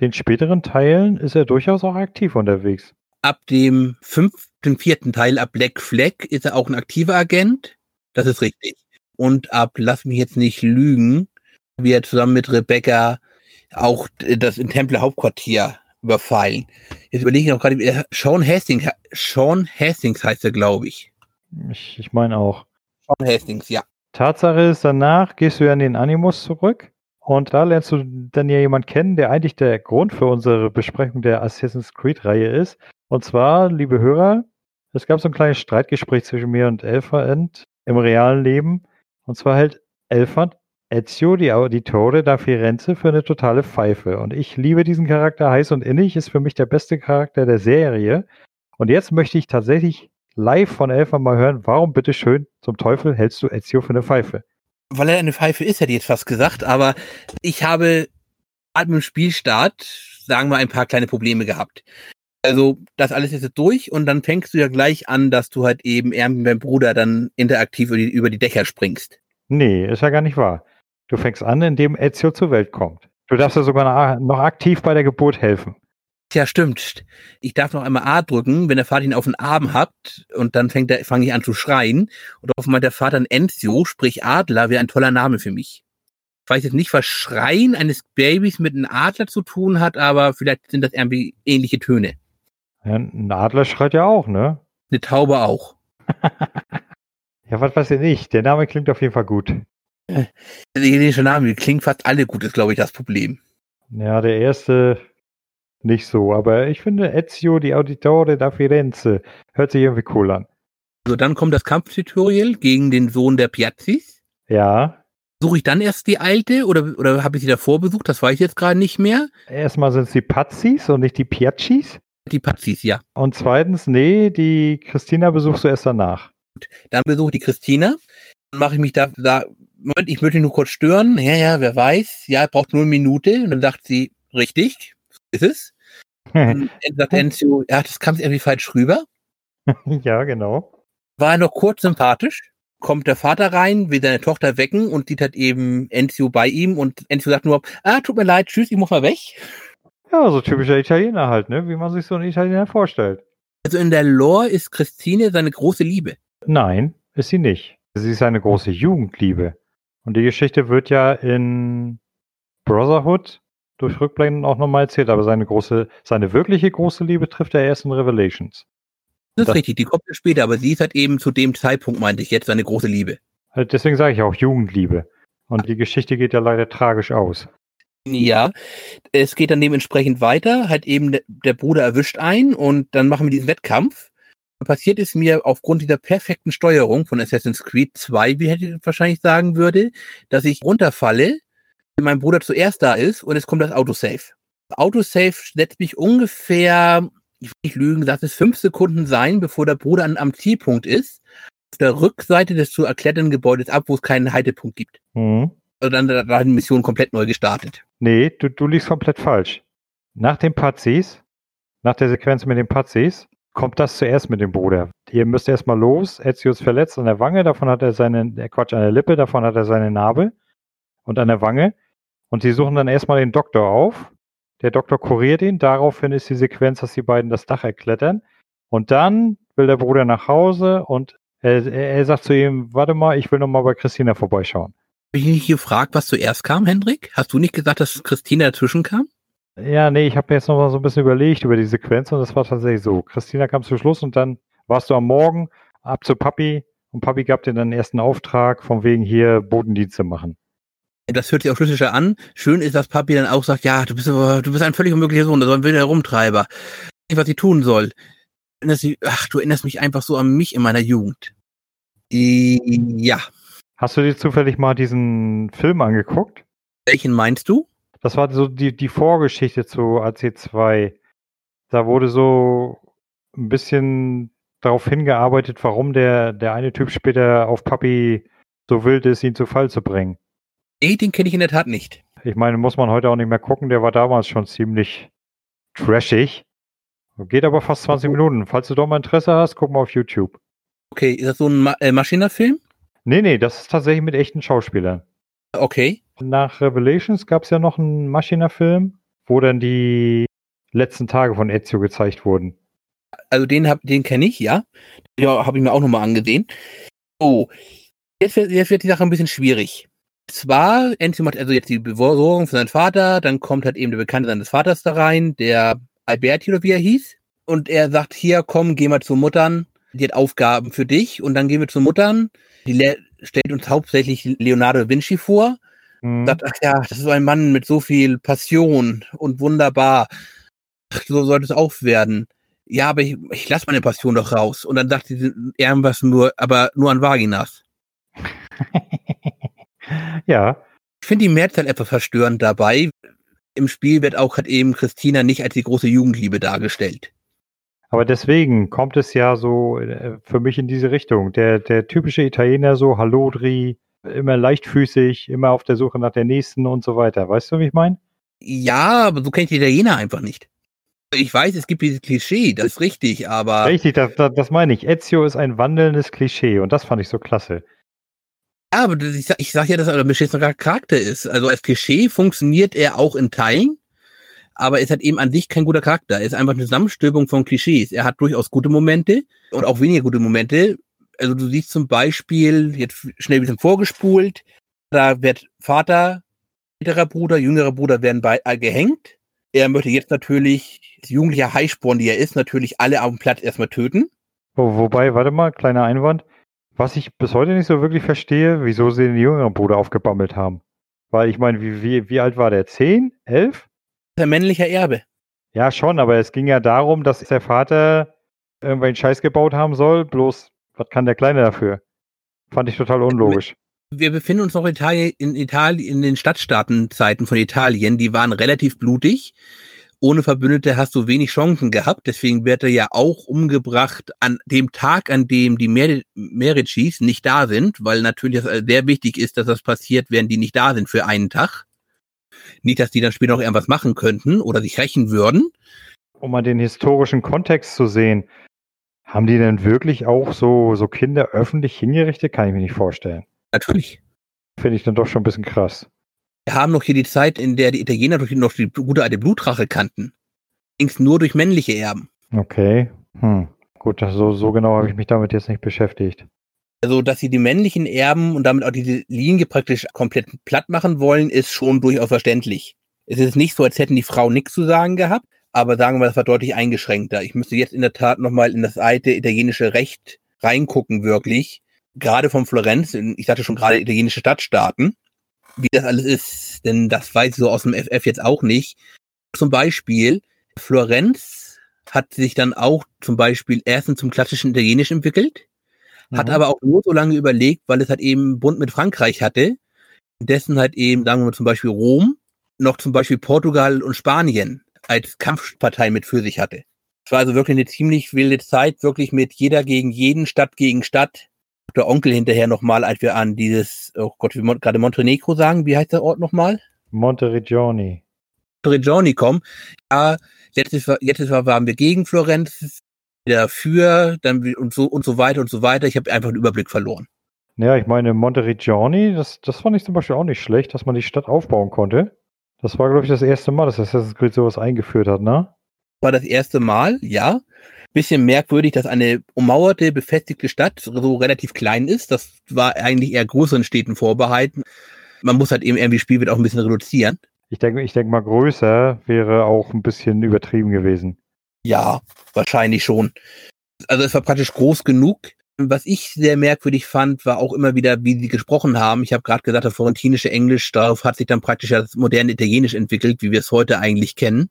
B: den späteren Teilen ist er durchaus auch aktiv unterwegs.
A: Ab dem fünften, vierten Teil, ab Black Flag, ist er auch ein aktiver Agent. Das ist richtig. Und ab, lass mich jetzt nicht lügen, wie er zusammen mit Rebecca auch das in Templer Hauptquartier überfallen. Jetzt überlege ich noch gerade, Sean Hastings, Sean Hastings heißt er, glaube ich.
B: Ich, ich meine auch.
A: Sean Hastings, ja.
B: Tatsache ist, danach gehst du ja in den Animus zurück und da lernst du dann ja jemanden kennen, der eigentlich der Grund für unsere Besprechung der Assassin's Creed-Reihe ist. Und zwar, liebe Hörer, es gab so ein kleines Streitgespräch zwischen mir und Elfand im realen Leben. Und zwar hält Elfand Ezio die Auditore da Firenze für eine totale Pfeife. Und ich liebe diesen Charakter heiß und innig, ist für mich der beste Charakter der Serie. Und jetzt möchte ich tatsächlich live von Elfan mal hören, warum bitteschön zum Teufel hältst du Ezio für eine Pfeife?
A: Weil er eine Pfeife ist, hätte ich jetzt fast gesagt, aber ich habe mit dem Spielstart, sagen wir, ein paar kleine Probleme gehabt. Also das alles ist jetzt durch und dann fängst du ja gleich an, dass du halt eben eher mit deinem Bruder dann interaktiv über die, über die Dächer springst.
B: Nee, ist ja gar nicht wahr. Du fängst an, indem Ezio zur Welt kommt. Du darfst ja sogar noch aktiv bei der Geburt helfen.
A: Ja, stimmt. Ich darf noch einmal A drücken, wenn der Vater ihn auf den Arm hat und dann fängt er, fange ich an zu schreien. Und auf einmal der Vater ein Enzio, sprich Adler, wäre ein toller Name für mich. Ich weiß jetzt nicht, was Schreien eines Babys mit einem Adler zu tun hat, aber vielleicht sind das irgendwie ähnliche Töne.
B: Ja, ein Adler schreit ja auch, ne?
A: Eine Taube auch. <laughs>
B: ja, was weiß ich nicht. Der Name klingt auf jeden Fall gut.
A: Der italienische Name klingt fast alle gut, ist glaube ich das Problem.
B: Ja, der erste nicht so, aber ich finde Ezio di Auditore da Firenze hört sich irgendwie cool an.
A: So, dann kommt das Kampftutorial gegen den Sohn der Piazzis.
B: Ja.
A: Suche ich dann erst die alte oder, oder habe ich sie davor besucht? Das weiß ich jetzt gerade nicht mehr.
B: Erstmal sind es die Pazzis und nicht die Piazzis.
A: Die Pazzis, ja.
B: Und zweitens, nee, die Christina besuchst du erst danach.
A: Dann besuche ich die Christina. Dann mache ich mich da, da, Moment, ich möchte nur kurz stören. Ja, ja, wer weiß. Ja, braucht nur eine Minute. Und dann sagt sie, richtig, ist es. <laughs> Und dann sagt Enzio, ja, das kam irgendwie falsch rüber.
B: ja, genau.
A: War er noch kurz sympathisch. Kommt der Vater rein, will seine Tochter wecken und sieht halt eben Enzio bei ihm und Enzio sagt nur, ah, tut mir leid, tschüss, ich muss mal weg.
B: Ja, so typischer Italiener halt, ne? Wie man sich so einen Italiener vorstellt.
A: Also in der Lore ist Christine seine große Liebe.
B: Nein, ist sie nicht. Sie ist eine große Jugendliebe. Und die Geschichte wird ja in Brotherhood durch Rückblenden auch nochmal erzählt, aber seine große, seine wirkliche große Liebe trifft er erst in Revelations.
A: Das ist das, richtig, die kommt ja später, aber sie ist halt eben zu dem Zeitpunkt, meinte ich, jetzt seine große Liebe.
B: Halt deswegen sage ich auch Jugendliebe. Und die Geschichte geht ja leider tragisch aus.
A: Ja, es geht dann dementsprechend weiter, halt eben der, der Bruder erwischt ein und dann machen wir diesen Wettkampf. Passiert ist mir aufgrund dieser perfekten Steuerung von Assassin's Creed 2, wie hätte ich wahrscheinlich sagen würde, dass ich runterfalle, wenn mein Bruder zuerst da ist und es kommt das Autosave. Autosave setzt mich ungefähr, ich will nicht lügen, dass es fünf Sekunden sein, bevor der Bruder an, am Zielpunkt ist, auf der Rückseite des zu erklärenden Gebäudes ab, wo es keinen Haltepunkt gibt. Mhm. Also dann war die Mission komplett neu gestartet.
B: Nee, du, du liegst komplett falsch. Nach den Pazis, nach der Sequenz mit den Pazis, kommt das zuerst mit dem Bruder. Ihr müsst erstmal los. Ezio ist verletzt an der Wange, davon hat er seine, äh, Quatsch, an der Lippe, davon hat er seine Narbe und an der Wange. Und sie suchen dann erstmal den Doktor auf. Der Doktor kuriert ihn. Daraufhin ist die Sequenz, dass die beiden das Dach erklettern. Und dann will der Bruder nach Hause und er, er sagt zu ihm, warte mal, ich will noch mal bei Christina vorbeischauen.
A: Habe ich nicht gefragt, was zuerst kam, Hendrik? Hast du nicht gesagt, dass Christina dazwischen kam?
B: Ja, nee, ich habe mir jetzt noch mal so ein bisschen überlegt über die Sequenz und das war tatsächlich so. Christina kam zum Schluss und dann warst du am Morgen ab zu Papi und Papi gab dir dann den ersten Auftrag, von wegen hier Bodendienste machen.
A: Das hört sich auch schlüssiger an. Schön ist, dass Papi dann auch sagt, ja, du bist, du bist ein völlig unmöglicher Sohn, das ist ein wilder Rumtreiber. Ich weiß, was ich tun soll. Ach, du erinnerst mich einfach so an mich in meiner Jugend. Ja.
B: Hast du dir zufällig mal diesen Film angeguckt?
A: Welchen meinst du?
B: Das war so die, die Vorgeschichte zu AC2. Da wurde so ein bisschen darauf hingearbeitet, warum der, der eine Typ später auf Papi so wild ist, ihn zu Fall zu bringen.
A: Nee, den kenne ich in der Tat nicht.
B: Ich meine, muss man heute auch nicht mehr gucken, der war damals schon ziemlich trashig. Geht aber fast 20 Minuten. Falls du doch mal Interesse hast, guck mal auf YouTube.
A: Okay, ist das so ein Ma äh, Maschinenfilm?
B: Nee, nee, das ist tatsächlich mit echten Schauspielern.
A: Okay.
B: Nach Revelations gab es ja noch einen Maschina-Film, wo dann die letzten Tage von Ezio gezeigt wurden.
A: Also den, den kenne ich, ja. Ja, habe ich mir auch nochmal angesehen. Oh, jetzt wird, jetzt wird die Sache ein bisschen schwierig. Zwar, Ezio macht also jetzt die Besorgung für seinen Vater, dann kommt halt eben der Bekannte seines Vaters da rein, der Alberti oder wie er hieß. Und er sagt, hier, komm, geh mal zu Muttern, die hat Aufgaben für dich. Und dann gehen wir zu Muttern die stellt uns hauptsächlich Leonardo da Vinci vor. Mhm. Sagt, ach ja, das ist so ein Mann mit so viel Passion und wunderbar. Ach, so sollte es auch werden. Ja, aber ich, ich lasse meine Passion doch raus. Und dann sagt sie irgendwas nur, aber nur an Vaginas. <laughs>
B: ja.
A: Ich finde die Mehrzahl etwas verstörend dabei. Im Spiel wird auch halt eben Christina nicht als die große Jugendliebe dargestellt.
B: Aber deswegen kommt es ja so äh, für mich in diese Richtung. Der, der typische Italiener so Hallodri, immer leichtfüßig, immer auf der Suche nach der nächsten und so weiter. Weißt du, wie ich meine?
A: Ja, aber so kenne ich die Italiener einfach nicht. Ich weiß, es gibt dieses Klischee, das ist richtig, aber.
B: Richtig, das, das, das meine ich. Ezio ist ein wandelndes Klischee und das fand ich so klasse.
A: Ja, aber ich sag, ich sag ja, dass er ein beschissener Charakter ist. Also als Klischee funktioniert er auch in Teilen, aber ist halt eben an sich kein guter Charakter. Er ist einfach eine Zusammenstülpung von Klischees. Er hat durchaus gute Momente und auch weniger gute Momente. Also du siehst zum Beispiel, jetzt schnell ein bisschen vorgespult, da wird Vater, älterer Bruder, jüngerer Bruder werden bei, äh, gehängt. Er möchte jetzt natürlich, als jugendlicher Heißsporn, die er ist, natürlich alle auf dem Platz erstmal töten.
B: Wo, wobei, warte mal, kleiner Einwand. Was ich bis heute nicht so wirklich verstehe, wieso sie den jüngeren Bruder aufgebammelt haben. Weil ich meine, wie, wie, wie alt war der? Zehn? Elf?
A: Der männlicher Erbe.
B: Ja, schon, aber es ging ja darum, dass der Vater irgendwelchen Scheiß gebaut haben soll. Bloß, was kann der Kleine dafür? Fand ich total unlogisch.
A: wir befinden uns noch in Italien, in Italien, in den Stadtstaatenzeiten von Italien. Die waren relativ blutig. Ohne Verbündete hast du wenig Chancen gehabt. Deswegen wird er ja auch umgebracht an dem Tag, an dem die Mer Mericis nicht da sind, weil natürlich das sehr wichtig ist, dass das passiert, während die nicht da sind für einen Tag. Nicht, dass die dann später noch irgendwas machen könnten oder sich rächen würden.
B: Um mal den historischen Kontext zu sehen, haben die denn wirklich auch so, so Kinder öffentlich hingerichtet? Kann ich mir nicht vorstellen.
A: Natürlich.
B: Finde ich dann doch schon ein bisschen krass.
A: Wir haben noch hier die Zeit, in der die Italiener durch noch die gute alte Blutrache kannten. Ging's nur durch männliche Erben.
B: Okay. Hm. Gut, so, so genau habe ich mich damit jetzt nicht beschäftigt.
A: Also, dass sie die männlichen Erben und damit auch diese Linie praktisch komplett platt machen wollen, ist schon durchaus verständlich. Es ist nicht so, als hätten die Frauen nichts zu sagen gehabt, aber sagen wir mal, das war deutlich eingeschränkter. Ich müsste jetzt in der Tat nochmal in das alte italienische Recht reingucken, wirklich. Gerade von Florenz, ich sagte schon gerade italienische Stadtstaaten, wie das alles ist, denn das weiß ich so aus dem FF jetzt auch nicht. Zum Beispiel, Florenz hat sich dann auch zum Beispiel erstens zum klassischen Italienisch entwickelt, hat
B: Mhm.
A: aber auch nur so lange überlegt, weil es halt eben Bund mit Frankreich hatte, dessen halt eben, sagen wir mal zum Beispiel Rom, noch zum Beispiel Portugal und Spanien als Kampfpartei mit für sich hatte. Es war also wirklich eine ziemlich wilde Zeit, wirklich mit jeder gegen jeden, Stadt gegen Stadt. Der Onkel hinterher nochmal, als wir an dieses, oh Gott, wie Mon gerade Montenegro sagen, wie heißt der Ort nochmal?
B: Monteriggioni.
A: Regioni kommen. Ja, letztes letztes Jahr waren wir gegen Florenz, wieder für, dann und so und so weiter und so weiter. Ich habe einfach den Überblick verloren.
B: Ja, ich meine, Monteriggioni, das, das fand ich zum Beispiel auch nicht schlecht, dass man die Stadt aufbauen konnte. Das war, glaube ich, das erste Mal, dass Assassin's Creed sowas eingeführt hat, ne?
A: War das erste Mal, ja. Bisschen merkwürdig, dass eine ummauerte, befestigte Stadt so relativ klein ist. Das war eigentlich eher größeren Städten vorbehalten. Man muss halt eben irgendwie Spielwert auch ein bisschen reduzieren.
B: Ich denke ich denk mal, größer wäre auch ein bisschen übertrieben gewesen.
A: Ja, wahrscheinlich schon. Also es war praktisch groß genug. Was ich sehr merkwürdig fand, war auch immer wieder, wie sie gesprochen haben. Ich habe gerade gesagt, das florentinische Englisch, darauf hat sich dann praktisch das moderne Italienisch entwickelt, wie wir es heute eigentlich kennen.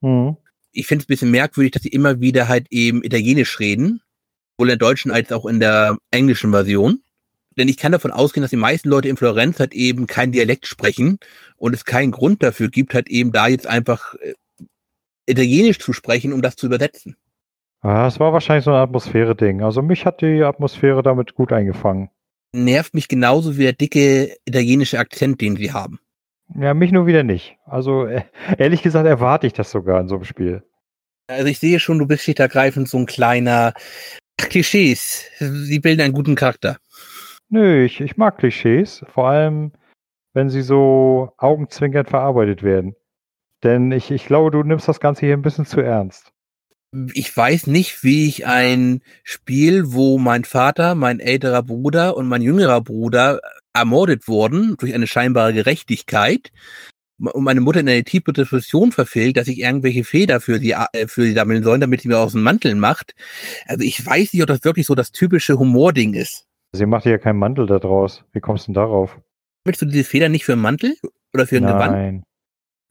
B: Mhm.
A: Ich finde es ein bisschen merkwürdig, dass sie immer wieder halt eben Italienisch reden, sowohl in der deutschen als auch in der englischen Version. Denn ich kann davon ausgehen, dass die meisten Leute in Florenz halt eben kein Dialekt sprechen und es keinen Grund dafür gibt, halt eben da jetzt einfach äh, Italienisch zu sprechen, um das zu übersetzen.
B: Ah, es war wahrscheinlich so ein Atmosphäre-Ding. Also mich hat die Atmosphäre damit gut eingefangen.
A: nervt mich genauso wie der dicke italienische Akzent, den sie haben.
B: Ja, mich nur wieder nicht. Also äh, ehrlich gesagt erwarte ich das sogar in so einem Spiel.
A: Also ich sehe schon, du bist schlicht ergreifend so ein kleiner Klischees. Sie bilden einen guten Charakter.
B: Nö, ich, ich mag Klischees, vor allem wenn sie so augenzwinkernd verarbeitet werden. Denn ich, ich glaube, du nimmst das Ganze hier ein bisschen zu ernst.
A: Ich weiß nicht, wie ich ein Spiel, wo mein Vater, mein älterer Bruder und mein jüngerer Bruder ermordet wurden durch eine scheinbare Gerechtigkeit und meine Mutter in eine tiefe Depression verfehlt, dass ich irgendwelche Feder für sie, äh, für sie sammeln soll, damit sie mir aus dem Mantel macht. Also ich weiß nicht, ob das wirklich so das typische Humording ist.
B: Sie macht ja keinen Mantel da draus. Wie kommst du denn darauf?
A: Willst du diese Feder nicht für einen Mantel oder für ein Gewand?
B: Nein.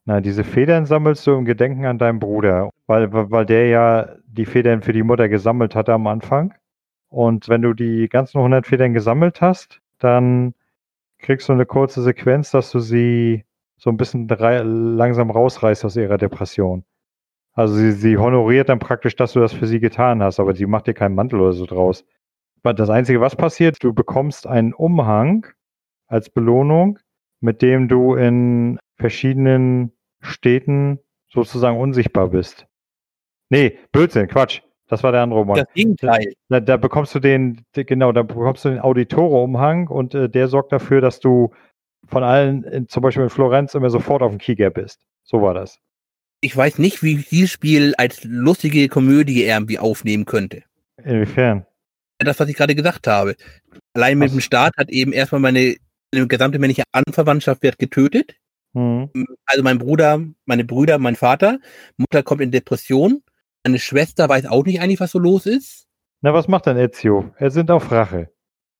B: Nein, diese Federn sammelst du im Gedenken an deinen Bruder, weil, weil der ja die Federn für die Mutter gesammelt hatte am Anfang. Und wenn du die ganzen 100 Federn gesammelt hast, dann kriegst du eine kurze Sequenz, dass du sie so ein bisschen langsam rausreißt aus ihrer Depression. Also sie, sie honoriert dann praktisch, dass du das für sie getan hast, aber sie macht dir keinen Mantel oder so draus. Das Einzige, was passiert, du bekommst einen Umhang als Belohnung, mit dem du in verschiedenen Städten sozusagen unsichtbar bist. Nee, Blödsinn, Quatsch. Das war der andere Umhang.
A: Das Gegenteil.
B: Da, da bekommst du den, genau, da bekommst du den Auditore-Umhang und äh, der sorgt dafür, dass du von allen, in, zum Beispiel in Florenz, immer sofort auf dem Keygap bist. So war das.
A: Ich weiß nicht, wie dieses Spiel als lustige Komödie irgendwie aufnehmen könnte.
B: Inwiefern?
A: Das, was ich gerade gesagt habe. Allein mit
B: Was?
A: dem Start hat eben erstmal meine, meine gesamte männliche Anverwandtschaft wird getötet.
B: Hm.
A: Also mein Bruder, meine Brüder, mein Vater. Mutter kommt in Depression. Meine Schwester weiß auch nicht eigentlich, was so los ist.
B: Na, was macht denn Ezio? Er sind auf Rache.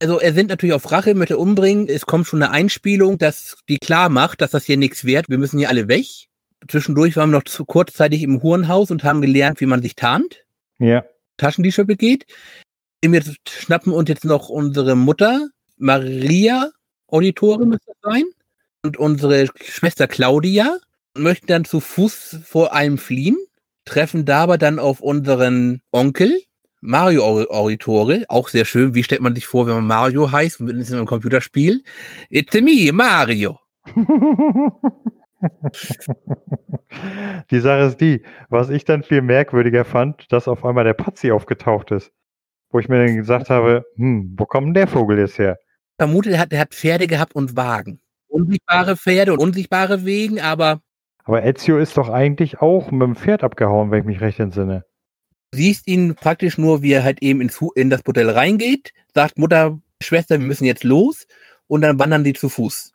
A: Also er sind natürlich auf Rache, möchte umbringen. Es kommt schon eine Einspielung, dass die klar macht, dass das hier nichts wert. Wir müssen hier alle weg. Zwischendurch waren wir noch zu kurzzeitig im Hurenhaus und haben gelernt, wie man sich tarnt,
B: Ja.
A: Taschendiebstahl begeht. Wir schnappen uns jetzt noch unsere Mutter, Maria, Auditore müsste das sein, und unsere Schwester Claudia, möchten dann zu Fuß vor einem fliehen, treffen dabei dann auf unseren Onkel, Mario Auditore, auch sehr schön. Wie stellt man sich vor, wenn man Mario heißt, und ist in einem Computerspiel? It's me, Mario. <laughs>
B: die Sache ist die, was ich dann viel merkwürdiger fand, dass auf einmal der Patzi aufgetaucht ist. Wo ich mir dann gesagt habe, hm, wo kommt denn der Vogel jetzt her?
A: vermute, er hat, er hat Pferde gehabt und Wagen. Unsichtbare Pferde und unsichtbare Wegen, aber
B: Aber Ezio ist doch eigentlich auch mit dem Pferd abgehauen, wenn ich mich recht entsinne.
A: du siehst ihn praktisch nur, wie er halt eben ins, in das Bordell reingeht, sagt Mutter, Schwester, wir müssen jetzt los und dann wandern die zu Fuß.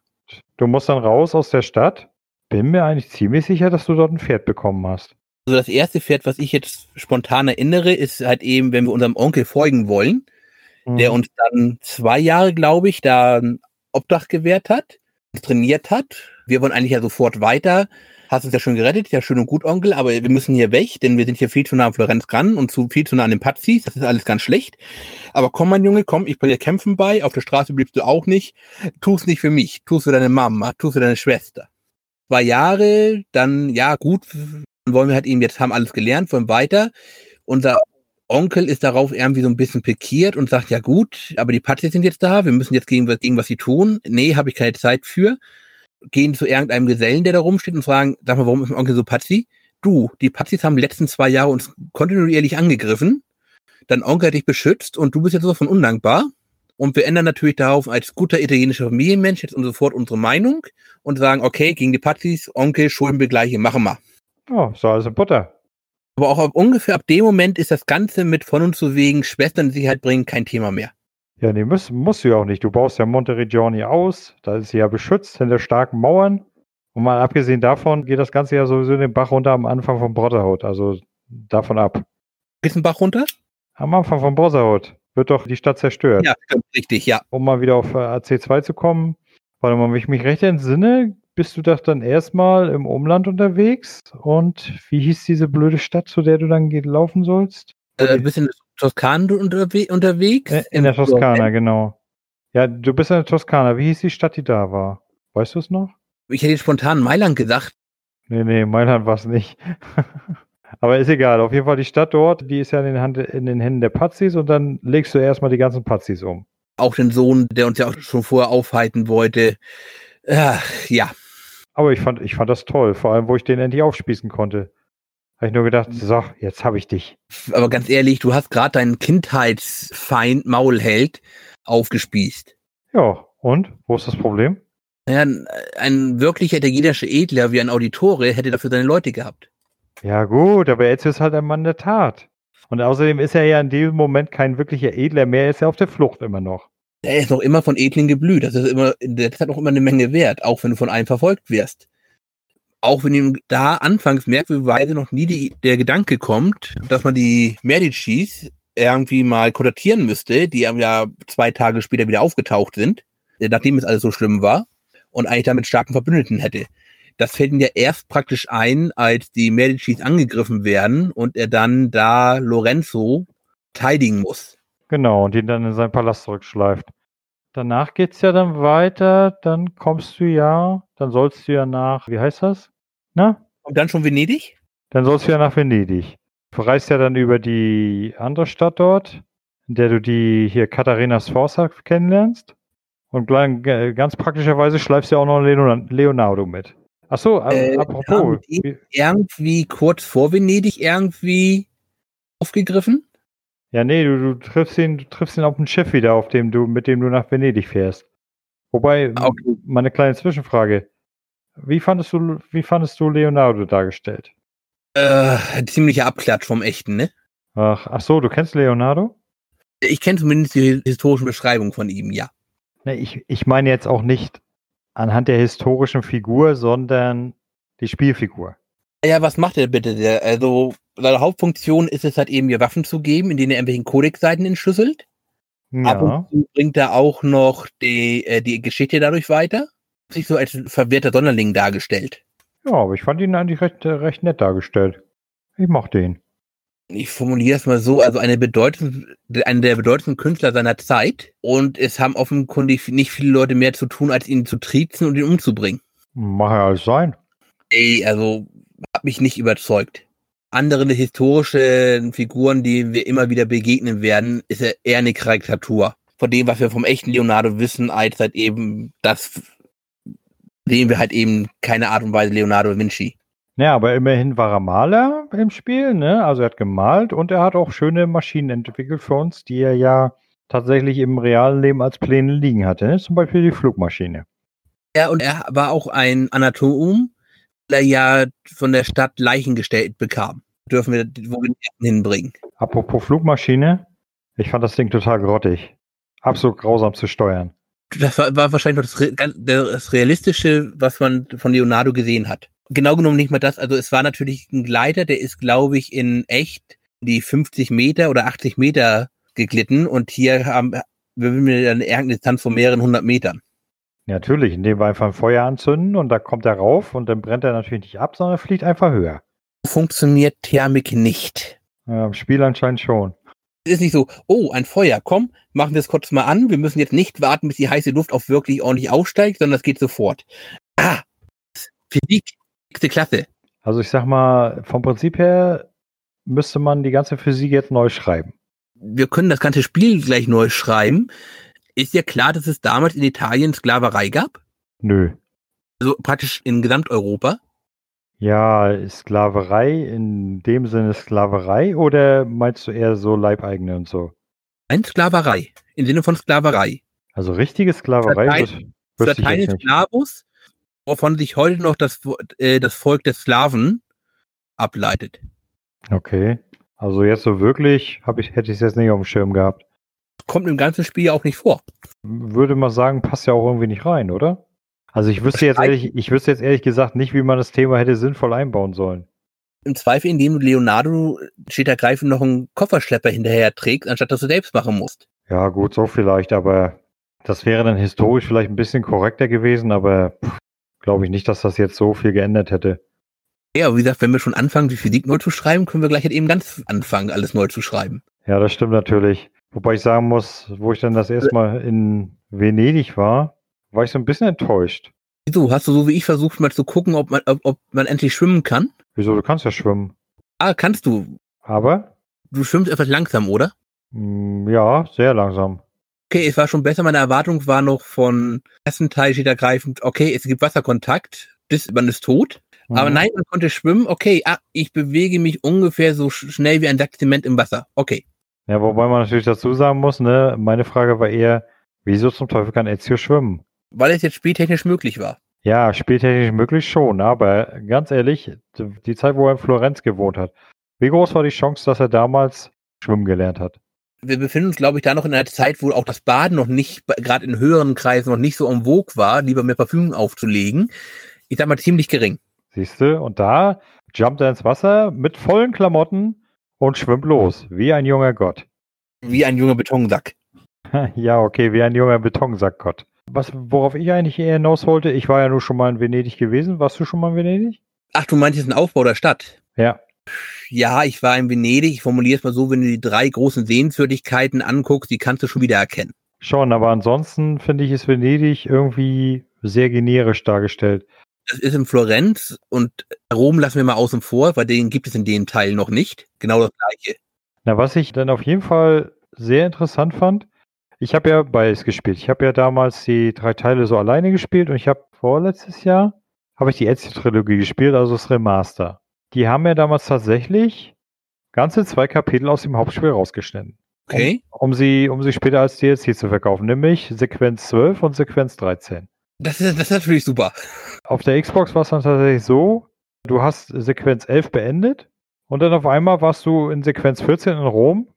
B: Du musst dann raus aus der Stadt. Bin mir eigentlich ziemlich sicher, dass du dort ein Pferd bekommen hast.
A: Also das erste Pferd, was ich jetzt spontan erinnere, ist halt eben, wenn wir unserem Onkel folgen wollen,
B: Hm.
A: der uns dann zwei Jahre, glaube ich, da ein Obdach gewährt hat, trainiert hat. Wir wollen eigentlich ja sofort weiter. Hast uns ja schon gerettet, ja schön und gut, Onkel, aber wir müssen hier weg, denn wir sind hier viel zu nah an Florenz dran und zu viel zu nah an den Pazis. Das ist alles ganz schlecht. Aber komm, mein Junge, komm, ich bringe dir kämpfen bei. Auf der Straße bliebst du auch nicht. Tu's nicht für mich, tu's für deine Mama, tu's für deine Schwester. Zwei Jahre, dann, ja, gut, dann wollen wir halt eben, jetzt haben alles gelernt, wollen weiter. Unser Onkel ist darauf irgendwie so ein bisschen pikiert und sagt, ja gut, aber die Pazis sind jetzt da, wir müssen jetzt gegen, gegen was sie tun. Nee, habe ich keine Zeit für. Gehen zu irgendeinem Gesellen, der da rumsteht und fragen, sag mal, warum ist mein Onkel so Pazi? Du, die Pazis haben die letzten zwei Jahre uns kontinuierlich angegriffen. Dein Onkel hat dich beschützt und du bist jetzt so von undankbar. Und wir ändern natürlich darauf als guter italienischer Familienmensch jetzt sofort unsere Meinung und sagen, okay, gegen die Pazis, Onkel, Schuldenbegleiche, machen wir.
B: Oh, so also Butter.
A: Aber auch ungefähr ab dem Moment ist das Ganze mit von und zu wegen Schwestern in Sicherheit bringen kein Thema mehr.
B: Ja, nee, muss, musst du ja auch nicht. Du baust ja Monteregioni aus. Da ist sie ja beschützt hinter starken Mauern. Und mal abgesehen davon geht das Ganze ja sowieso den Bach runter am Anfang von Brotherhood. Also davon ab.
A: Ist ein Bach runter?
B: Am Anfang von Brotherhood wird doch die Stadt zerstört.
A: Ja, stimmt, richtig, ja.
B: Um mal wieder auf äh, AC2 zu kommen. Warte mal, wenn ich mich recht entsinne, bist du doch dann erstmal im Umland unterwegs. Und wie hieß diese blöde Stadt, zu der du dann laufen sollst?
A: Äh, ein bisschen in der Toskana unterwe unterwegs.
B: Äh, In der Toskana, genau. Ja, du bist in der Toskana. Wie hieß die Stadt, die da war? Weißt du es noch?
A: Ich hätte spontan Mailand gesagt.
B: Nee, nee, Mailand war es nicht. <laughs> Aber ist egal. Auf jeden Fall die Stadt dort, die ist ja in den, Hand, in den Händen der Pazis und dann legst du erstmal die ganzen Pazis um.
A: Auch den Sohn, der uns ja auch schon vorher aufhalten wollte. Ach, ja.
B: Aber ich fand, ich fand das toll, vor allem, wo ich den endlich aufspießen konnte. Habe ich nur gedacht, so, jetzt habe ich dich.
A: Aber ganz ehrlich, du hast gerade deinen Kindheitsfeind Maulheld aufgespießt.
B: Ja, und? Wo ist das Problem?
A: Ja, ein, wirklicher italienischer Edler wie ein Auditore hätte dafür seine Leute gehabt.
B: Ja, gut, aber Ezio ist halt ein Mann der Tat. Und außerdem ist er ja in dem Moment kein wirklicher Edler mehr, er ist ja auf der Flucht immer noch.
A: Er ist noch immer von Edlen geblüht. Das ist immer, das hat noch immer eine Menge Wert, auch wenn du von einem verfolgt wirst. Auch wenn ihm da anfangs merkwürdigerweise noch nie die, der Gedanke kommt, dass man die Medicis irgendwie mal kontaktieren müsste, die ja zwei Tage später wieder aufgetaucht sind, äh, nachdem es alles so schlimm war, und eigentlich damit starken Verbündeten hätte. Das fällt ihm ja erst praktisch ein, als die Medicis angegriffen werden und er dann da Lorenzo verteidigen muss.
B: Genau, und ihn dann in seinen Palast zurückschleift. Danach geht's ja dann weiter, dann kommst du ja, dann sollst du ja nach, wie heißt das? Na?
A: Und dann schon Venedig?
B: Dann sollst du ja nach Venedig. Du reist ja dann über die andere Stadt dort, in der du die hier Katharina Sforza kennenlernst. Und äh, ganz praktischerweise schleifst du ja auch noch Leonardo mit. Achso,
A: Äh,
B: apropos.
A: haben die
B: wie-
A: irgendwie kurz vor Venedig irgendwie aufgegriffen?
B: Ja, nee, du, du triffst ihn, du triffst ihn auf dem Schiff wieder, auf dem du, mit dem du nach Venedig fährst. Wobei,
A: Ah, okay.
B: meine kleine Zwischenfrage. Wie fandest du, wie fandest du Leonardo dargestellt?
A: Äh, ziemlicher Abklatsch vom echten, ne?
B: Ach, ach so, du kennst Leonardo?
A: Ich kenne zumindest die historischen Beschreibungen von ihm, ja.
B: Nee, ich, ich meine jetzt auch nicht anhand der historischen Figur, sondern die Spielfigur.
A: Ja, was macht er bitte? Der, also, seine Hauptfunktion ist es halt eben, mir Waffen zu geben, in denen er irgendwelchen Codex-Seiten entschlüsselt. Ab
B: Ja,
A: und zu bringt er auch noch die, äh, die Geschichte dadurch weiter. Sich so als verwirrter Sonderling dargestellt.
B: ja, aber ich fand ihn eigentlich recht, äh, recht nett dargestellt. Ich mochte ihn.
A: Ich formuliere es mal so, also eine bedeutend, einer der bedeutendsten Künstler seiner Zeit. Und es haben offenkundig nicht viele Leute mehr zu tun, als ihn zu triezen und ihn umzubringen.
B: Mach ja alles sein.
A: Ey, also, hat mich nicht überzeugt. Andere historische Figuren, die wir immer wieder begegnen werden, ist er eher eine Karikatur. Von dem, was wir vom echten Leonardo wissen, als halt eben das sehen wir halt eben keine Art und Weise Leonardo da Vinci.
B: Ja, aber immerhin war er Maler im Spiel, ne? Also er hat gemalt und er hat auch schöne Maschinen entwickelt für uns, die er ja tatsächlich im realen Leben als Pläne liegen hatte. Ne? Zum Beispiel die Flugmaschine.
A: Ja, und er war auch ein Anatom, ja von der Stadt Leichen gestellt bekam. Dürfen wir, wo wir den ersten hinbringen.
B: Apropos Flugmaschine, ich fand das Ding total grottig. Absolut grausam zu steuern.
A: Das war, war wahrscheinlich noch das, das Realistische, was man von Leonardo gesehen hat. Genau genommen nicht mal das. Also es war natürlich ein Gleiter, der ist, glaube ich, in echt die 50 Meter oder 80 Meter geglitten und hier haben wir eine irgendeine Distanz von mehreren hundert Metern.
B: Natürlich, indem wir einfach ein Feuer anzünden und da kommt er rauf und dann brennt er natürlich nicht ab, sondern fliegt einfach höher.
A: Funktioniert Thermik nicht.
B: Ja, Im Spiel anscheinend schon.
A: Es ist nicht so, oh, ein Feuer, komm, machen wir es kurz mal an. Wir müssen jetzt nicht warten, bis die heiße Luft auch wirklich ordentlich aufsteigt, sondern es geht sofort. Ah, Physik, nächste Klasse.
B: Also ich sag mal, vom Prinzip her müsste man die ganze Physik jetzt neu schreiben.
A: wir können das ganze Spiel gleich neu schreiben. Ist ja klar, dass es damals in Italien Sklaverei gab.
B: Nö.
A: Also praktisch in Gesamteuropa.
B: Ja, Sklaverei in dem Sinne Sklaverei oder meinst du eher so Leibeigene und so?
A: Ein Sklaverei. Im Sinne von Sklaverei.
B: Also richtige Sklaverei
A: Latein-
B: ich
A: Latein. Sklavus, wovon sich heute noch das, äh, das Volk der Slaven ableitet.
B: Okay. Also jetzt so wirklich hab ich, hätte ich es jetzt nicht auf dem Schirm gehabt.
A: Kommt im ganzen Spiel ja auch nicht vor.
B: Würde man sagen, passt ja auch irgendwie nicht rein, oder? Also ich wüsste jetzt ehrlich, ich wüsste jetzt ehrlich gesagt nicht, wie man das Thema hätte sinnvoll einbauen sollen.
A: Im Zweifel, indem du Leonardo steht ergreifend noch einen Kofferschlepper hinterher trägst, anstatt dass du selbst machen musst.
B: Ja, gut, so vielleicht, aber das wäre dann historisch vielleicht ein bisschen korrekter gewesen, aber glaube ich nicht, dass das jetzt so viel geändert hätte.
A: Ja, aber wie gesagt, wenn wir schon anfangen, die Physik neu zu schreiben, können wir gleich halt eben ganz anfangen, alles neu zu schreiben.
B: Ja, das stimmt natürlich. Wobei ich sagen muss, wo ich dann das erste Mal in Venedig war, war ich so ein bisschen enttäuscht.
A: Wieso? Hast du so wie ich versucht, mal zu gucken, ob man, ob, ob man endlich schwimmen kann?
B: Wieso, du kannst ja schwimmen.
A: Ah, kannst du.
B: Aber,
A: Du schwimmst etwas langsam, oder?
B: mh, ja, sehr langsam.
A: Okay, es war schon besser. Meine Erwartung war noch von ersten Teil steht ergreifend, okay, es gibt Wasserkontakt, bis man ist tot. Aber
B: Mhm.
A: nein, man konnte schwimmen. Okay, ah, ich bewege mich ungefähr so sch- schnell wie ein Sack Zement im Wasser. Okay.
B: Ja, wobei man natürlich dazu sagen muss, ne, meine Frage war eher, wieso zum Teufel kann Ezio schwimmen?
A: Weil es jetzt spieltechnisch möglich war.
B: Ja, spieltechnisch möglich schon, aber ganz ehrlich, die Zeit, wo er in Florenz gewohnt hat, wie groß war die Chance, dass er damals schwimmen gelernt hat?
A: Wir befinden uns, glaube ich, da noch in einer Zeit, wo auch das Baden noch nicht, gerade in höheren Kreisen noch nicht so en vogue war, lieber mehr Parfüm aufzulegen. Ich sag mal ziemlich gering.
B: Siehst du? Und da jumpt er ins Wasser mit vollen Klamotten und schwimmt los, wie ein junger Gott.
A: Wie ein junger Betonsack. <laughs>
B: ja, okay, wie ein junger Betonsackgott. Was, worauf ich eigentlich eher hinaus wollte, ich war ja nur schon mal in Venedig gewesen. Warst du schon mal in Venedig?
A: Ach, du meintest den Aufbau der Stadt.
B: Ja.
A: Ja, ich war in Venedig. Ich formuliere es mal so, wenn du die drei großen Sehenswürdigkeiten anguckst, die kannst du schon wieder erkennen.
B: Schon, aber ansonsten finde ich, ist Venedig irgendwie sehr generisch dargestellt.
A: Das ist in Florenz und Rom lassen wir mal außen vor, weil den gibt es in dem Teil noch nicht. Genau das gleiche.
B: Na, was ich dann auf jeden Fall sehr interessant fand, ich habe ja beides gespielt. Ich habe ja damals die drei Teile so alleine gespielt und ich habe vorletztes Jahr habe ich die Ezio-Trilogie gespielt, also das Remaster. Die haben ja damals tatsächlich ganze zwei Kapitel aus dem Hauptspiel rausgeschnitten.
A: Okay.
B: Um, um, sie, um sie später als DLC zu verkaufen, nämlich Sequenz 12 und Sequenz 13.
A: Das ist, das ist natürlich super.
B: Auf der Xbox war es dann tatsächlich so, du hast Sequenz 11 beendet und dann auf einmal warst du in Sequenz 14 in Rom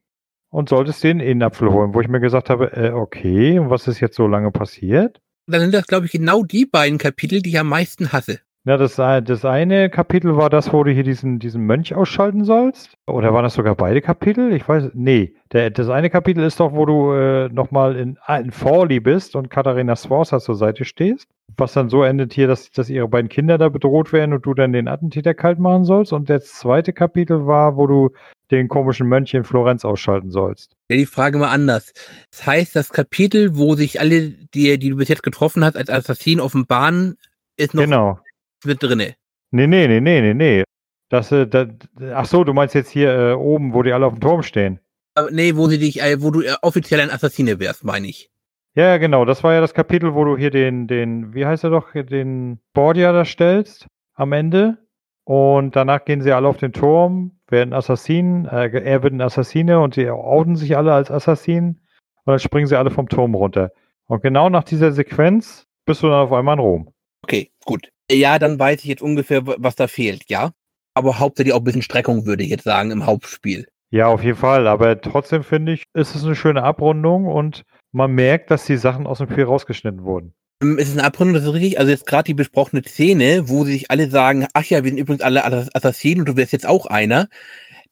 B: und solltest den Innenapfel holen, wo ich mir gesagt habe, äh, okay, und was ist jetzt so lange passiert?
A: Dann sind das, glaube ich, genau die beiden Kapitel, die ich am meisten hasse.
B: Ja, das, das eine Kapitel war das, wo du hier diesen, diesen Mönch ausschalten sollst. Oder waren das sogar beide Kapitel? Ich weiß, nee. Der, das eine Kapitel ist doch, wo du äh, nochmal in, in Forli bist und Katharina Sforza zur Seite stehst. Was dann so endet hier, dass, dass ihre beiden Kinder da bedroht werden und du dann den Attentäter kalt machen sollst. Und das zweite Kapitel war, wo du den komischen Mönch in Florenz ausschalten sollst.
A: Ja, die Frage mal anders. Das heißt, das Kapitel, wo sich alle, die, die du bis jetzt getroffen hast, als Assassin offenbaren, ist noch
B: Genau.
A: Mit drinne.
B: Nee, nee, nee, nee, nee, nee. Das, äh, das, ach so, du meinst jetzt hier äh, oben, wo die alle auf dem Turm stehen.
A: Aber nee, wo sie dich, äh, wo du äh, offiziell ein Assassine wärst, meine ich.
B: Ja, ja, genau. Das war ja das Kapitel, wo du hier den, den, wie heißt er doch, den Bordia da stellst am Ende. Und danach gehen sie alle auf den Turm, werden Assassinen, äh, er wird ein Assassine und sie outen sich alle als Assassinen. Und dann springen sie alle vom Turm runter. Und genau nach dieser Sequenz bist du dann auf einmal in Rom.
A: Okay, gut. Ja, dann weiß ich jetzt ungefähr, was da fehlt, ja. Aber hauptsächlich auch ein bisschen Streckung, würde ich jetzt sagen, im Hauptspiel.
B: Ja, auf jeden Fall. Aber trotzdem finde ich, ist es eine schöne Abrundung und man merkt, dass die Sachen aus dem Spiel rausgeschnitten wurden.
A: Ähm, Es ist eine Abrundung, das ist richtig. Also jetzt gerade die besprochene Szene, wo sie sich alle sagen, ach ja, wir sind übrigens alle Ass- Assassinen und du wärst jetzt auch einer.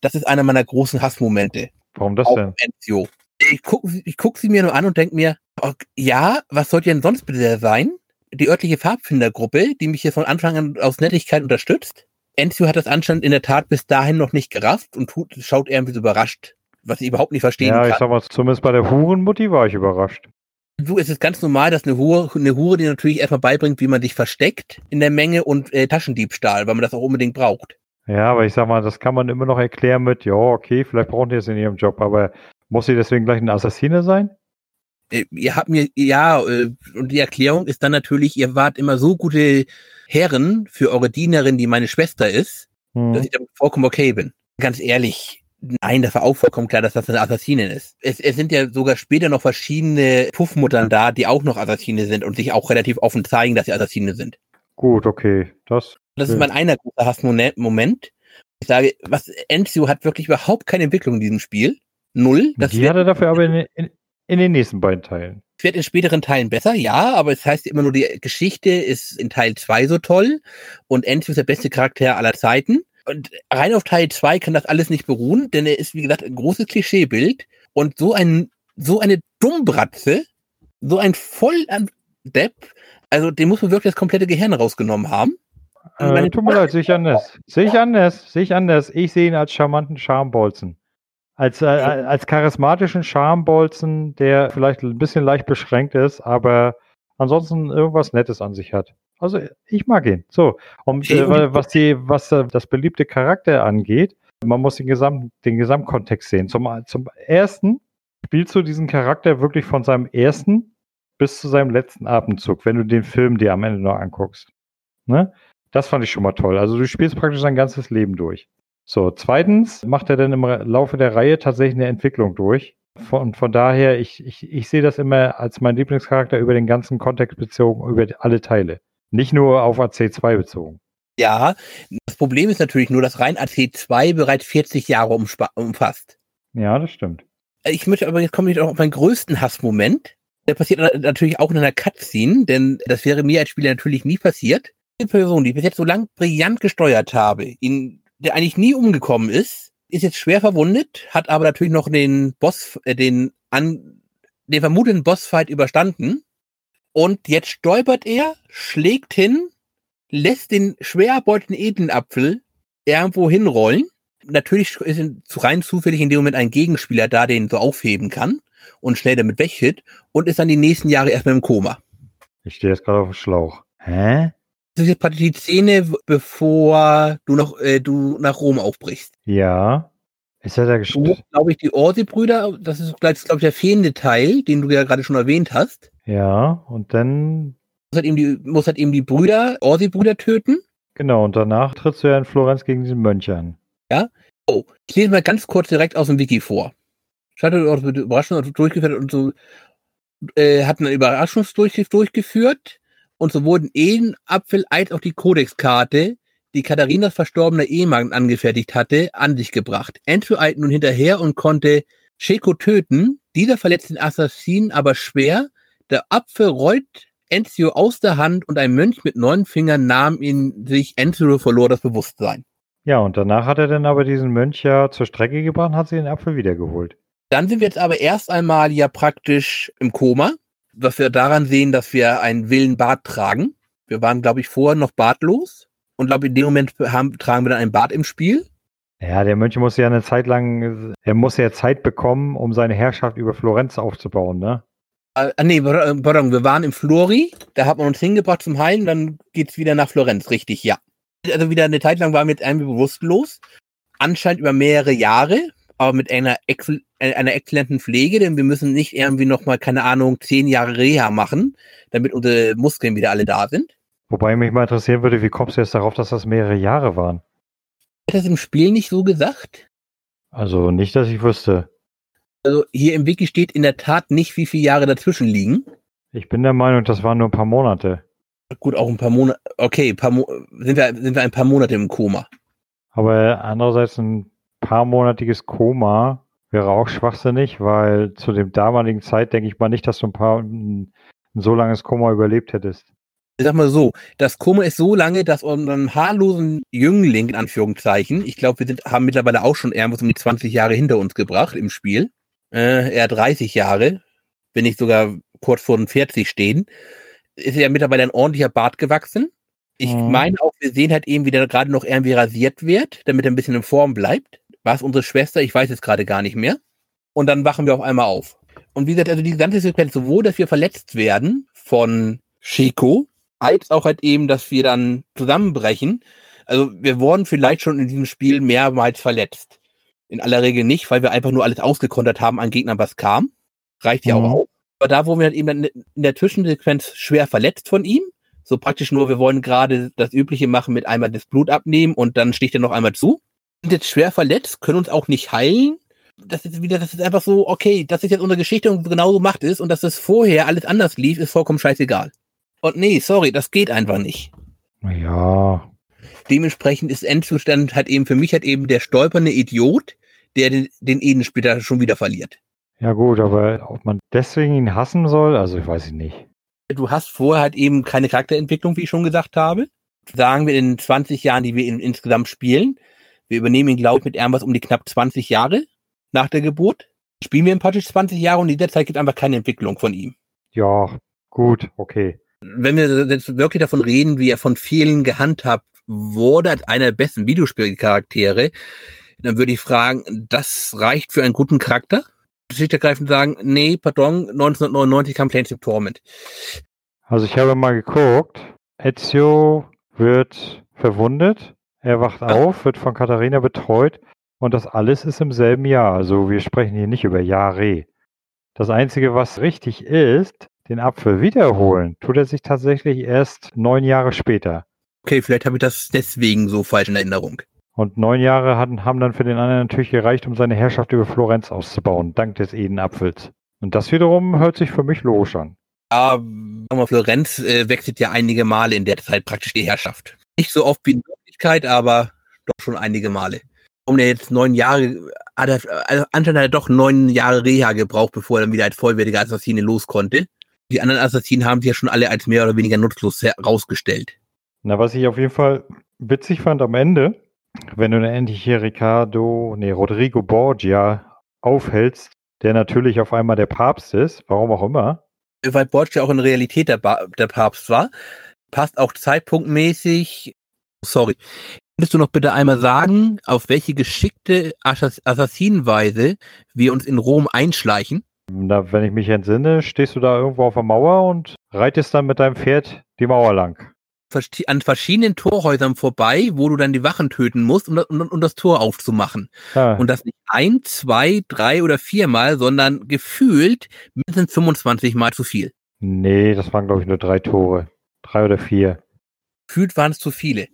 A: Das ist einer meiner großen Hassmomente.
B: Warum das
A: Auf
B: denn?
A: Ezio. Ich gucke ich guck sie mir nur an und denke mir, ok, ja, was sollte denn sonst bitte sein? Die örtliche Pfadfindergruppe, die mich hier von Anfang an aus Nettigkeit unterstützt. Enzio hat das anscheinend in der Tat bis dahin noch nicht gerafft und tut, schaut irgendwie so überrascht, was ich überhaupt nicht verstehen
B: Ja, ich
A: kann.
B: sag mal, zumindest bei der Hurenmutti war ich überrascht.
A: Es ist ganz normal, dass eine Hure, eine Hure dir natürlich erstmal beibringt, wie man dich versteckt in der Menge und äh, Taschendiebstahl, weil man das auch unbedingt braucht.
B: Ja, aber ich sag mal, das kann man immer noch erklären mit, ja, okay, vielleicht brauchen die es in ihrem Job, aber muss sie deswegen gleich eine Assassine sein?
A: Äh, ihr habt mir, ja, äh, und die Erklärung ist dann natürlich, ihr wart immer so gute Herren für eure Dienerin, die meine Schwester ist,
B: Hm.
A: dass ich damit vollkommen okay bin. Ganz ehrlich, nein, das war auch vollkommen klar, dass das eine Assassinin ist. Es, es sind ja sogar später noch verschiedene Puffmuttern da, die auch noch Assassine sind und sich auch relativ offen zeigen, dass sie Assassine sind.
B: Gut, okay. Das,
A: Das ist mein einer großer Hassmoment. Ich sage, was Enzio hat wirklich überhaupt keine Entwicklung in diesem Spiel. Null. Das
B: die hat er dafür <laughs> aber in, in, in den nächsten beiden Teilen.
A: wird in späteren Teilen besser, ja, aber es heißt immer nur, die Geschichte ist in Teil 2 so toll und Enzio ist der beste Charakter aller Zeiten. Und rein auf Teil 2 kann das alles nicht beruhen, denn er ist, wie gesagt, ein großes Klischeebild und so ein, so eine Dummbratze, so ein voll an Depp, also dem muss man wirklich das komplette Gehirn rausgenommen haben.
B: Äh, tut mir leid, sehe ich anders. Sehe ich anders, sehe ich anders. Ich sehe ihn als charmanten Schambolzen. Als, äh, als charismatischen Schambolzen, der vielleicht ein bisschen leicht beschränkt ist, aber ansonsten irgendwas Nettes an sich hat. Also ich mag ihn. So. Und äh, was die, was äh, das beliebte Charakter angeht, man muss den, Gesamt, den Gesamtkontext sehen. Zum, zum ersten spielst du diesen Charakter wirklich von seinem ersten bis zu seinem letzten Atemzug, wenn du den Film dir am Ende noch anguckst. Ne? Das fand ich schon mal toll. Also du spielst praktisch sein ganzes Leben durch. So, zweitens macht er dann im Laufe der Reihe tatsächlich eine Entwicklung durch. Von, von daher, ich, ich, ich sehe das immer als mein Lieblingscharakter über den ganzen Kontext bezogen, über alle Teile. Nicht nur auf AC2 bezogen.
A: Ja, das Problem ist natürlich nur, dass rein AC2 bereits 40 Jahre umfasst.
B: Ja, das stimmt.
A: Ich möchte aber jetzt komme ich auch auf meinen größten Hassmoment. Der passiert na- natürlich auch in einer Cutscene, denn das wäre mir als Spieler natürlich nie passiert. Die Person, die ich bis jetzt so lang brillant gesteuert habe, ihn, der eigentlich nie umgekommen ist, ist jetzt schwer verwundet, hat aber natürlich noch den Boss, äh, den an, den vermuteten Bossfight überstanden. Und jetzt stolpert er, schlägt hin, lässt den schwer erbeuteten Edenapfel irgendwo hinrollen. Natürlich ist rein zufällig in dem Moment ein Gegenspieler da, den so aufheben kann und schnell damit weghit und ist dann die nächsten Jahre erstmal im Koma.
B: Ich stehe jetzt gerade auf dem Schlauch. Hä?
A: Das ist jetzt praktisch die Szene, bevor du noch, äh, du nach Rom aufbrichst.
B: Ja. Ist er da
A: Du,
B: gestorben?
A: glaube ich, die Orsi-Brüder, das ist, glaube ich, der fehlende Teil, den du ja gerade schon erwähnt hast.
B: Ja, und dann.
A: Muss halt eben die, muss halt eben die Brüder, Orsi-Brüder töten.
B: Genau, und danach trittst du ja in Florenz gegen diesen Mönch an.
A: Oh, ich lese mal ganz kurz direkt aus dem Wiki vor. Schattet auch mit Überraschung durchgeführt und so, äh, hat einen Überraschungsdurchgriff durchgeführt und sowohl den Ehenapfel als auch die Kodexkarte, die Katharinas verstorbener Ehemann angefertigt hatte, an sich gebracht. Enzo eilt nun hinterher und konnte Sheko töten. Dieser verletzt den Assassinen aber schwer. Der Apfel rollt Enzio aus der Hand und ein Mönch mit neun Fingern nahm ihn sich. Enzio verlor das Bewusstsein.
B: Ja, und danach hat er dann aber diesen Mönch ja zur Strecke gebracht und hat sich den Apfel wiedergeholt.
A: Dann sind wir jetzt aber erst einmal ja praktisch im Koma, was wir daran sehen, dass wir einen willen Bart tragen. Wir waren, glaube ich, vorher noch bartlos und glaube, in dem Moment haben, tragen wir dann einen Bart im Spiel.
B: Ja, der Mönch muss ja eine Zeit lang, er muss ja Zeit bekommen, um seine Herrschaft über Florenz aufzubauen, ne?
A: Äh, nee, pardon, wir waren im Flori, da hat man uns hingebracht zum Heilen, dann geht's wieder nach Florenz, richtig, ja. Also wieder eine Zeit lang waren wir jetzt irgendwie bewusstlos, anscheinend über mehrere Jahre, aber mit einer, excel einer exzellenten Pflege, denn wir müssen nicht irgendwie nochmal, keine Ahnung, zehn Jahre Reha machen, damit unsere Muskeln wieder alle da sind.
B: Wobei mich mal interessieren würde, wie kommst du jetzt darauf, dass das mehrere Jahre waren?
A: Hat das im Spiel nicht so gesagt?
B: Also nicht, dass ich wüsste.
A: Also hier im Wiki steht in der Tat nicht, wie viele Jahre dazwischen liegen.
B: Ich bin der Meinung, das waren nur ein paar Monate.
A: Gut, auch ein paar Monate. Okay, paar Mo sind, wir, sind wir ein paar Monate im Koma.
B: Aber andererseits ein paarmonatiges Koma wäre auch schwachsinnig, weil zu dem damaligen Zeit denke ich mal nicht, dass du ein paar ein, ein so langes Koma überlebt hättest.
A: Ich sag mal so, das Koma ist so lange, dass unseren haarlosen Jüngling, in Anführungszeichen, ich glaube, wir sind, haben mittlerweile auch schon irgendwas um die 20 Jahre hinter uns gebracht im Spiel. Äh, eher 30 Jahre, wenn nicht sogar kurz vor den 40 stehen, ist ja mittlerweile ein ordentlicher Bart gewachsen. Ich
B: Mhm.
A: meine auch, wir sehen halt eben, wie der gerade noch irgendwie rasiert wird, damit er ein bisschen in Form bleibt. War es unsere Schwester? Ich weiß es gerade gar nicht mehr. Und dann wachen wir auf einmal auf. Und wie gesagt, also die ganze Sequenz, sowohl, dass wir verletzt werden von Shiko, als auch halt eben, dass wir dann zusammenbrechen. Also wir wurden vielleicht schon in diesem Spiel mehrmals verletzt. In aller Regel nicht, weil wir einfach nur alles ausgekontert haben an Gegnern, was kam. Reicht ja
B: Mhm.
A: auch auf. Aber da wurden wir halt eben dann in der Zwischensequenz schwer verletzt von ihm. So praktisch nur, wir wollen gerade das Übliche machen mit einmal das Blut abnehmen und dann sticht er noch einmal zu. Sind jetzt schwer verletzt, können uns auch nicht heilen. Das ist wieder, das ist einfach so, okay, das ist jetzt unsere Geschichte und genauso macht es und dass es vorher alles anders lief, ist vollkommen scheißegal. Und nee, sorry, das geht einfach nicht.
B: Ja,
A: Dementsprechend ist Endzustand halt eben für mich halt eben der stolpernde Idiot, der den, den Eden später schon wieder verliert.
B: ja gut, aber ob man deswegen ihn hassen soll, also ich weiß ich nicht.
A: Du hast vorher halt eben keine Charakterentwicklung, wie ich schon gesagt habe. Sagen wir in den 20 Jahren, die wir in, insgesamt spielen. Wir übernehmen ihn, glaube ich, mit irgendwas um die knapp 20 Jahre nach der Geburt. Spielen wir in praktisch 20 Jahre und in dieser Zeit gibt einfach keine Entwicklung von ihm.
B: Ja, gut, okay.
A: Wenn wir jetzt wirklich davon reden, wie er von vielen gehandhabt wurde als einer der besten Videospielcharaktere, dann würde ich fragen, das reicht für einen guten Charakter? Schlicht ergreifend sagen, nee, pardon, 1999 kam Planes of Torment.
B: Also ich habe mal geguckt, Ezio wird verwundet, er wacht auf, wird von Katharina betreut und das alles ist im selben Jahr. Also wir sprechen hier nicht über Jahre. Das Einzige, was richtig ist, den Apfel wiederholen, tut er sich tatsächlich erst neun Jahre später.
A: Okay, vielleicht habe ich das deswegen so falsch in Erinnerung.
B: Und neun Jahre hatten, haben dann für den anderen natürlich gereicht, um seine Herrschaft über Florenz auszubauen, dank des Edenapfels. Und das wiederum hört sich für mich logisch an.
A: Ja, sagen wir mal, Florenz äh, wechselt ja einige Male in der Zeit praktisch die Herrschaft. Nicht so oft wie in Wirklichkeit, aber doch schon einige Male. Um der jetzt neun Jahre, hat er, also anscheinend hat er doch neun Jahre Reha gebraucht, bevor er dann wieder als vollwertiger Assassine los konnte. Die anderen Assassinen haben sich ja schon alle als mehr oder weniger nutzlos herausgestellt.
B: Na, was ich auf jeden Fall witzig fand am Ende, wenn du dann endlich hier Ricardo, nee, Rodrigo Borgia aufhältst, der natürlich auf einmal der Papst ist, warum auch immer.
A: Weil Borch ja auch in Realität der, ba der Papst war, passt auch zeitpunktmäßig. Sorry. Könntest du noch bitte einmal sagen, auf welche geschickte Assass Assassinenweise wir uns in Rom einschleichen?
B: Na, wenn ich mich entsinne, stehst du da irgendwo auf der Mauer und reitest dann mit deinem Pferd die Mauer lang.
A: An verschiedenen Torhäusern vorbei, wo du dann die Wachen töten musst, um, das- um, um das Tor aufzumachen.
B: Ja,
A: Und das nicht ein, zwei, drei oder viermal, sondern gefühlt mindestens 25 Mal zu viel.
B: nee, das waren glaube ich nur drei Tore. Drei oder vier.
A: Gefühlt waren es zu viele.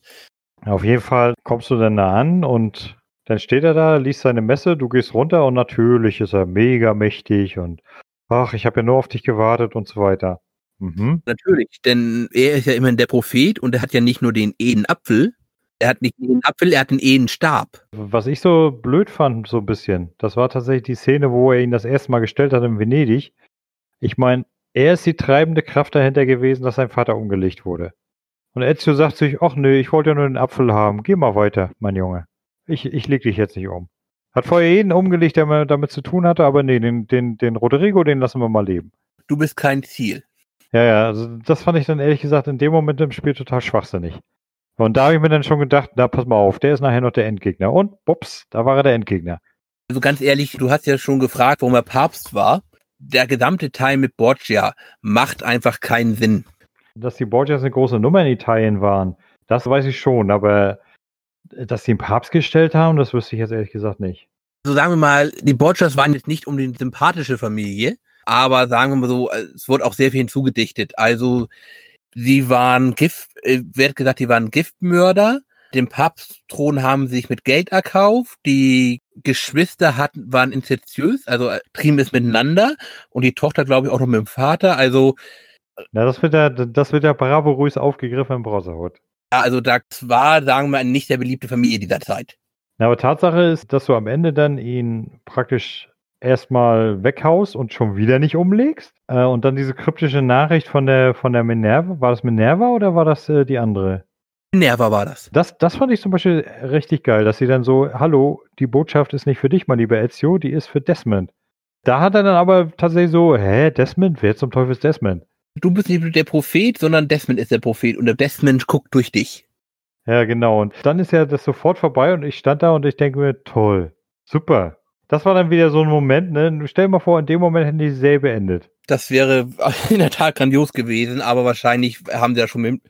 B: Auf jeden Fall kommst du dann da an und dann steht er da, liest seine Messe, du gehst runter und natürlich ist er mega mächtig und ach, ich habe ja nur auf dich gewartet und so weiter.
A: Mhm. Natürlich, denn er ist ja immerhin der Prophet und er hat ja nicht nur den Edenapfel, er hat nicht den Apfel, er hat den Edenstab.
B: Was ich so blöd fand, so ein bisschen, das war tatsächlich die Szene, wo er ihn das erste Mal gestellt hat in Venedig. Ich meine, er ist die treibende Kraft dahinter gewesen, dass sein Vater umgelegt wurde. Und Ezio sagt sich, ach nö, ich wollte ja nur den Apfel haben. Geh mal weiter, mein Junge. Ich, ich leg dich jetzt nicht um. Hat vorher jeden umgelegt, der damit zu tun hatte, aber nee, den, den, den Rodrigo, den lassen wir mal leben.
A: Du bist kein Ziel.
B: Ja, ja, also das fand ich dann ehrlich gesagt in dem Moment im Spiel total schwachsinnig. Und da habe ich mir dann schon gedacht, na pass mal auf, der ist nachher noch der Endgegner. Und bups, da war er der Endgegner.
A: Also ganz ehrlich, du hast ja schon gefragt, warum er Papst war. Der gesamte Teil mit Borgia macht einfach keinen Sinn.
B: Dass die Borgias eine große Nummer in Italien waren, das weiß ich schon, aber dass sie einen Papst gestellt haben, das wüsste ich jetzt ehrlich gesagt nicht.
A: Also sagen wir mal, die Borgias waren jetzt nicht um die sympathische Familie, aber sagen wir mal so, es wurde auch sehr viel hinzugedichtet. Also sie waren Gift, äh, wird gesagt, die waren Giftmörder. Den Papstthron haben sie sich mit Geld erkauft. Die Geschwister hatten, waren inzestiös, also äh, trieben es miteinander. Und die Tochter, glaube ich, auch noch mit dem Vater. Also
B: na, das wird ja, das wird ja bravourös aufgegriffen im Brotherhood.
A: Ja, also das war, sagen wir, nicht sehr beliebte Familie dieser Zeit.
B: Na, aber Tatsache ist, dass du am Ende dann ihn praktisch erstmal weghaust und schon wieder nicht umlegst. Äh, und dann diese kryptische Nachricht von der, von der Minerva. War das Minerva oder war das äh, die andere?
A: Minerva war das.
B: das. Das fand ich zum Beispiel richtig geil, dass sie dann so, hallo, die Botschaft ist nicht für dich, mein lieber Ezio, die ist für Desmond. Da hat er dann aber tatsächlich so, hä, Desmond? Wer zum Teufel ist Desmond?
A: Du bist nicht der Prophet, sondern Desmond ist der Prophet und der Desmond guckt durch dich.
B: Ja, genau. Und dann ist ja das sofort vorbei und ich stand da und ich denke mir, toll, super. Das war dann wieder so ein Moment, ne? Stell dir mal vor, in dem Moment hätten die Serie beendet.
A: Das wäre <laughs> in der Tat grandios gewesen, aber wahrscheinlich haben sie ja schon mit,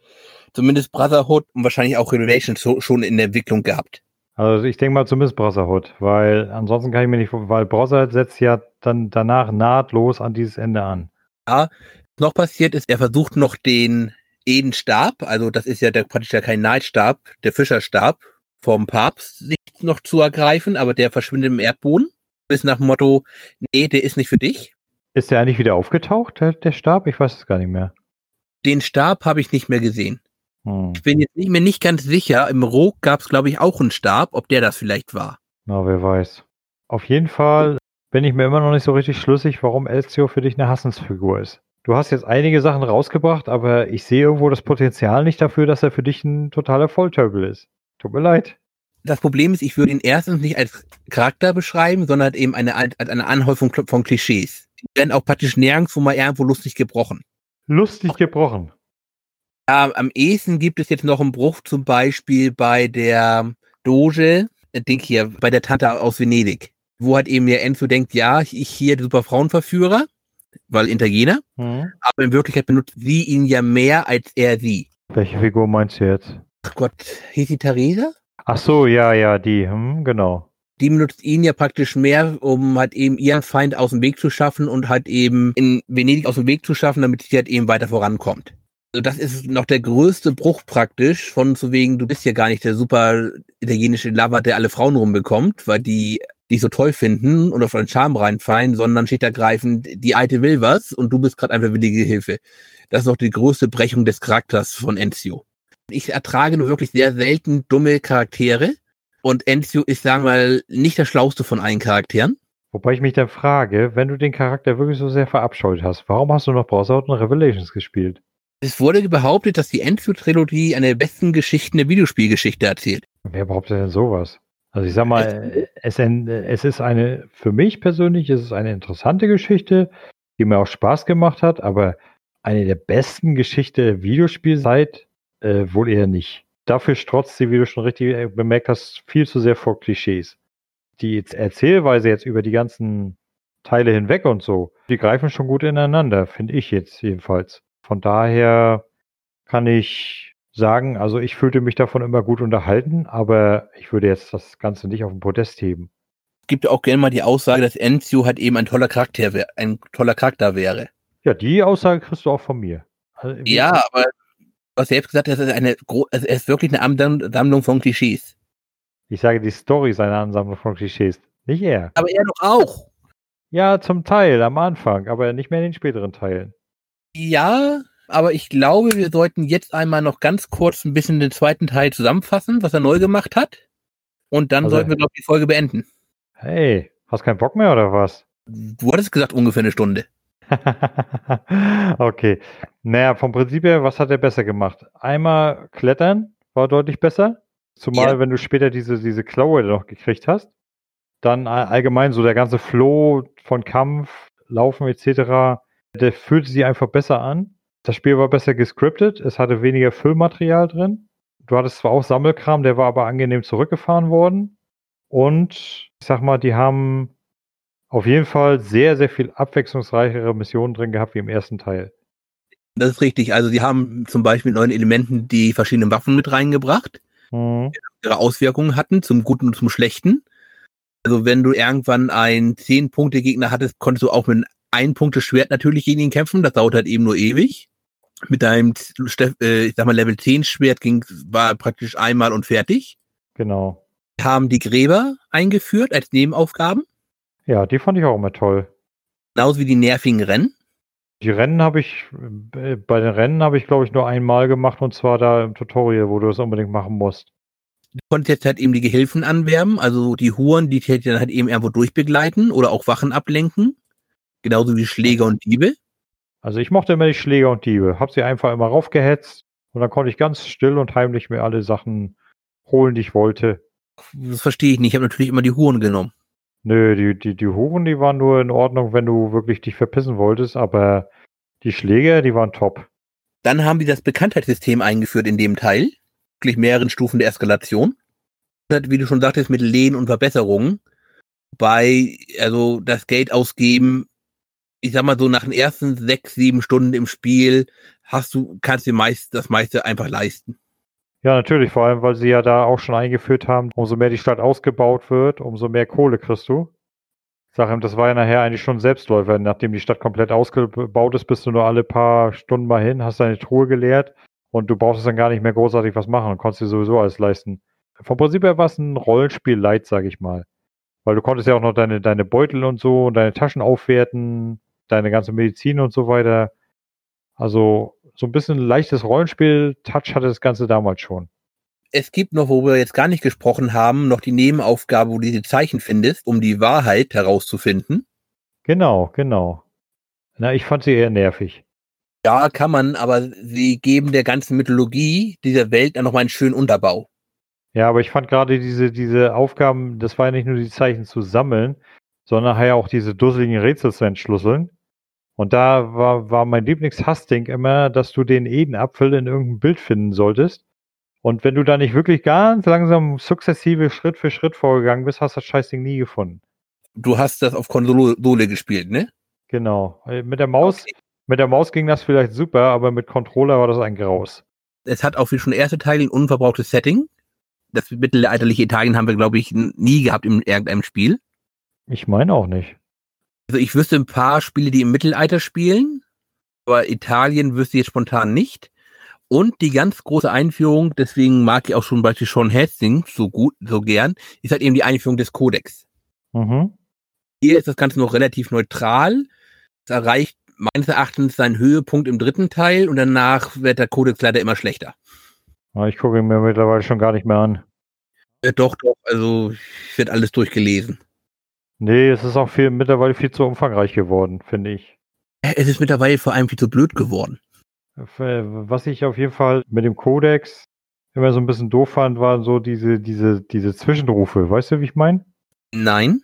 A: zumindest Brotherhood und wahrscheinlich auch Revelations schon in der Entwicklung gehabt.
B: Also ich denke mal zumindest Brotherhood, weil ansonsten kann ich mir nicht, weil Brotherhood setzt ja dann danach nahtlos an dieses Ende an.
A: Ja, noch passiert ist, er versucht noch den Edenstab, also das ist ja der, praktisch ja kein Neitstab, der Fischerstab vom Papst, sich noch zu ergreifen, aber der verschwindet im Erdboden. Bis nach dem Motto, nee, der ist nicht für dich.
B: Ist der eigentlich wieder aufgetaucht, der, der Stab? Ich weiß es gar nicht mehr.
A: Den Stab habe ich nicht mehr gesehen. Hm. Ich bin jetzt nicht mehr nicht ganz sicher. Im Rog gab es, glaube ich, auch einen Stab, ob der das vielleicht war.
B: Na, wer weiß. Auf jeden Fall bin ich mir immer noch nicht so richtig schlüssig, warum Ezio für dich eine Hassensfigur ist. Du hast jetzt einige Sachen rausgebracht, aber ich sehe irgendwo das Potenzial nicht dafür, dass er für dich ein totaler Volltöbel ist. Tut mir leid.
A: Das Problem ist, ich würde ihn erstens nicht als Charakter beschreiben, sondern eben eine, als eine Anhäufung von Klischees. Die werden auch praktisch nirgendwo mal irgendwo lustig gebrochen.
B: Lustig gebrochen.
A: Ja, am ehesten gibt es jetzt noch einen Bruch zum Beispiel bei der Doge, äh, Ding hier, bei der Tante aus Venedig, wo halt eben der Enzo denkt, ja, ich hier der super Frauenverführer weil Italiener, mhm. aber in Wirklichkeit benutzt sie ihn ja mehr als er sie.
B: Welche Figur meinst du jetzt?
A: Ach Gott, hieß sie Theresa?
B: Ach so, ja, ja, die, hm, genau.
A: Die benutzt ihn ja praktisch mehr, um halt eben ihren Feind aus dem Weg zu schaffen und halt eben in Venedig aus dem Weg zu schaffen, damit sie halt eben weiter vorankommt. Also das ist noch der größte Bruch praktisch von zu wegen, du bist ja gar nicht der super italienische Lover, der alle Frauen rumbekommt, weil die dich so toll finden und auf deinen Charme reinfallen, sondern schlicht ergreifend, die Alte will was und du bist gerade einfach willige Hilfe. Das ist noch die größte Brechung des Charakters von Enzio. Ich ertrage nur wirklich sehr selten dumme Charaktere und Enzio ist, sagen wir mal, nicht der schlauste von allen Charakteren.
B: Wobei ich mich dann frage, wenn du den Charakter wirklich so sehr verabscheut hast, warum hast du noch Browser und Revelations gespielt?
A: Es wurde behauptet, dass die Enzio-Trilogie eine der besten Geschichten der Videospielgeschichte erzählt.
B: Wer behauptet denn sowas? Also ich sag mal, es, es ist eine, für mich persönlich ist es eine interessante Geschichte, die mir auch Spaß gemacht hat, aber eine der besten Geschichten der Videospielzeit äh, wohl eher nicht. Dafür strotzt sie, wie du schon richtig äh, bemerkt hast, viel zu sehr vor Klischees. Die Erzählweise jetzt über die ganzen Teile hinweg und so, die greifen schon gut ineinander, finde ich jetzt jedenfalls. Von daher kann ich sagen, also ich fühlte mich davon immer gut unterhalten, aber ich würde jetzt das Ganze nicht auf den Podest heben.
A: Es gibt auch gerne mal die Aussage, dass Enzio halt eben ein toller Charakter, ein toller Charakter wäre.
B: Ja, die Aussage kriegst du auch von mir.
A: Also, ja, aber Du hast selbst gesagt, das ist eine, also es ist wirklich eine Ansammlung von Klischees.
B: Ich sage, die Story ist eine Ansammlung von Klischees. Nicht er.
A: Aber er doch auch.
B: Ja, zum Teil am Anfang, aber nicht mehr in den späteren Teilen.
A: Ja, aber ich glaube, wir sollten jetzt einmal noch ganz kurz ein bisschen den zweiten Teil zusammenfassen, was er neu gemacht hat. Und dann
B: Also-
A: sollten wir, glaube ich, die Folge beenden.
B: Hey, hast keinen Bock mehr oder was?
A: Du hattest gesagt, ungefähr eine Stunde. <laughs>
B: okay. Naja, vom Prinzip her, was hat er besser gemacht? Einmal klettern war deutlich besser. Zumal,
A: Ja.
B: wenn du später diese, diese Klaue noch gekriegt hast. Dann all- allgemein so der ganze Flow von Kampf, Laufen etc., der fühlte sich einfach besser an. Das Spiel war besser gescriptet, es hatte weniger Füllmaterial drin. Du hattest zwar auch Sammelkram, der war aber angenehm zurückgefahren worden. Und ich sag mal, die haben auf jeden Fall sehr, sehr viel abwechslungsreichere Missionen drin gehabt wie im ersten Teil.
A: Das ist richtig. Also, die haben zum Beispiel mit neuen Elementen die verschiedenen Waffen mit reingebracht,
B: Mhm.
A: ihre Auswirkungen hatten, zum Guten und zum Schlechten. Also, wenn du irgendwann einen 10-Punkte-Gegner hattest, konntest du auch mit einem 1-Punkte-Schwert natürlich gegen ihn kämpfen. Das dauert halt eben nur ewig. Mit deinem, äh, ich sag mal, Level 10 Schwert ging, war praktisch einmal und fertig.
B: Genau.
A: Haben die Gräber eingeführt als Nebenaufgaben.
B: Ja, die fand ich auch immer toll.
A: Genauso wie die nervigen Rennen.
B: Die Rennen habe ich, äh, bei den Rennen habe ich, glaube ich, nur einmal gemacht und zwar da im Tutorial, wo du das unbedingt machen musst.
A: Du konntest jetzt halt eben die Gehilfen anwerben, also die Huren, die dich dann halt eben irgendwo durchbegleiten oder auch Wachen ablenken. Genauso wie Schläger und Diebe.
B: Also ich mochte immer die Schläger und Diebe. Hab sie einfach immer raufgehetzt und dann konnte ich ganz still und heimlich mir alle Sachen holen, die ich wollte.
A: Das verstehe ich nicht. Ich habe natürlich immer die Huren genommen.
B: Nö, die, die, die Huren, die waren nur in Ordnung, wenn du wirklich dich verpissen wolltest, aber die Schläger, die waren top.
A: Dann haben die das Bekanntheitssystem eingeführt in dem Teil. Wirklich mehreren Stufen der Eskalation. Wie du schon sagtest, mit Lehnen und Verbesserungen. Bei, also das Geld ausgeben, ich sag mal so nach den ersten sechs, sieben Stunden im Spiel hast du, kannst dir meist, das meiste einfach leisten.
B: Ja, natürlich, vor allem, weil sie ja da auch schon eingeführt haben, umso mehr die Stadt ausgebaut wird, umso mehr Kohle kriegst du. Sag ihm, das war ja nachher eigentlich schon Selbstläufer. Nachdem die Stadt komplett ausgebaut ist, bist du nur alle paar Stunden mal hin, hast deine Truhe geleert und du brauchst dann gar nicht mehr großartig was machen und konntest dir sowieso alles leisten. Vom Prinzip her war es ein Rollenspiel light, sag ich mal. Weil du konntest ja auch noch deine, deine Beutel und so und deine Taschen aufwerten, deine ganze Medizin und so weiter. Also so ein bisschen leichtes Rollenspiel-Touch hatte das Ganze damals schon.
A: Es gibt noch, wo wir jetzt gar nicht gesprochen haben, noch die Nebenaufgabe, wo du diese Zeichen findest, um die Wahrheit herauszufinden.
B: Genau, genau. Na, ich fand sie eher nervig.
A: Ja, kann man, aber sie geben der ganzen Mythologie dieser Welt dann nochmal einen schönen Unterbau.
B: Ja, aber ich fand gerade diese, diese Aufgaben, das war ja nicht nur die Zeichen zu sammeln, sondern ja auch diese dusseligen Rätsel zu entschlüsseln. Und da war, war mein Lieblingshassding immer, dass du den Edenapfel in irgendeinem Bild finden solltest. Und wenn du da nicht wirklich ganz langsam sukzessive Schritt für Schritt vorgegangen bist, hast du das Scheißding nie gefunden.
A: Du hast das auf Konsole gespielt, ne?
B: Genau. Äh, Mit der Maus, mit der Maus ging das vielleicht super, aber mit Controller war das ein Graus.
A: Es hat auch wie schon erste Teil ein unverbrauchtes Setting. Das mittelalterliche Italien haben wir, glaube ich, nie gehabt in irgendeinem Spiel.
B: Ich meine auch nicht.
A: Also ich wüsste ein paar Spiele, die im Mittelalter spielen, aber Italien wüsste ich jetzt spontan nicht. Und die ganz große Einführung, deswegen mag ich auch schon beispielsweise Sean Hastings so gut, so gern, ist halt eben die Einführung des Codex.
B: Mhm.
A: Hier ist das Ganze noch relativ neutral. Es erreicht meines Erachtens seinen Höhepunkt im dritten Teil und danach wird der Codex leider immer schlechter.
B: Aber ich gucke ihn mir mittlerweile schon gar nicht mehr an.
A: Äh, doch, doch, also ich wird alles durchgelesen.
B: Nee, es ist auch viel, mittlerweile viel zu umfangreich geworden, finde ich.
A: Äh, Es ist mittlerweile vor allem viel zu blöd geworden.
B: Äh, Was ich auf jeden Fall mit dem Codex immer so ein bisschen doof fand, waren so diese, diese, diese Zwischenrufe. Weißt du, wie ich meine?
A: Nein,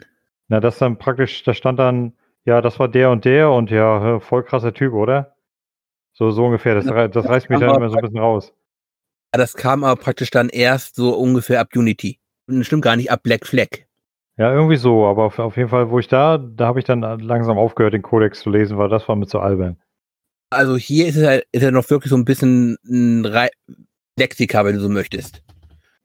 B: Na, das dann praktisch, da stand dann, ja, das war der und der und ja, voll krasser Typ, oder? So, so ungefähr. Das, rei- das reißt mich dann immer so ein bisschen raus.
A: das kam aber praktisch dann erst so ungefähr ab Unity. Und Stimmt gar nicht ab Black Flag.
B: Ja, irgendwie so, aber auf, auf jeden Fall, wo ich da, da habe ich dann langsam aufgehört, den Codex zu lesen, weil das war mir zu albern.
A: Also hier ist er, ist er noch wirklich so ein bisschen ein Re Lexika, wenn du so möchtest.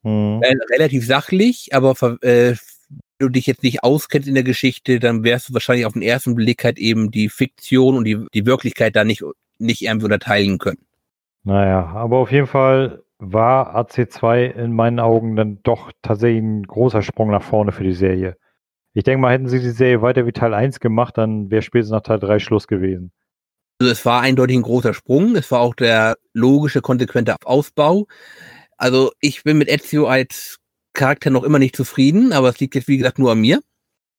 B: Hm.
A: Äh, relativ sachlich, aber äh, wenn du dich jetzt nicht auskennst in der Geschichte, dann wärst du wahrscheinlich auf den ersten Blick halt eben die Fiktion und die, die Wirklichkeit da nicht, nicht irgendwie unterteilen können.
B: Naja, aber auf jeden Fall war AC2 in meinen Augen dann doch tatsächlich ein großer Sprung nach vorne für die Serie. Ich denke mal, hätten sie die Serie weiter wie Teil 1 gemacht, dann wäre spätestens nach Teil 3 Schluss gewesen.
A: Also es war eindeutig ein großer Sprung. Es war auch der logische, konsequente Ausbau. Also ich bin mit Ezio als Charakter noch immer nicht zufrieden, aber es liegt jetzt wie gesagt nur an mir.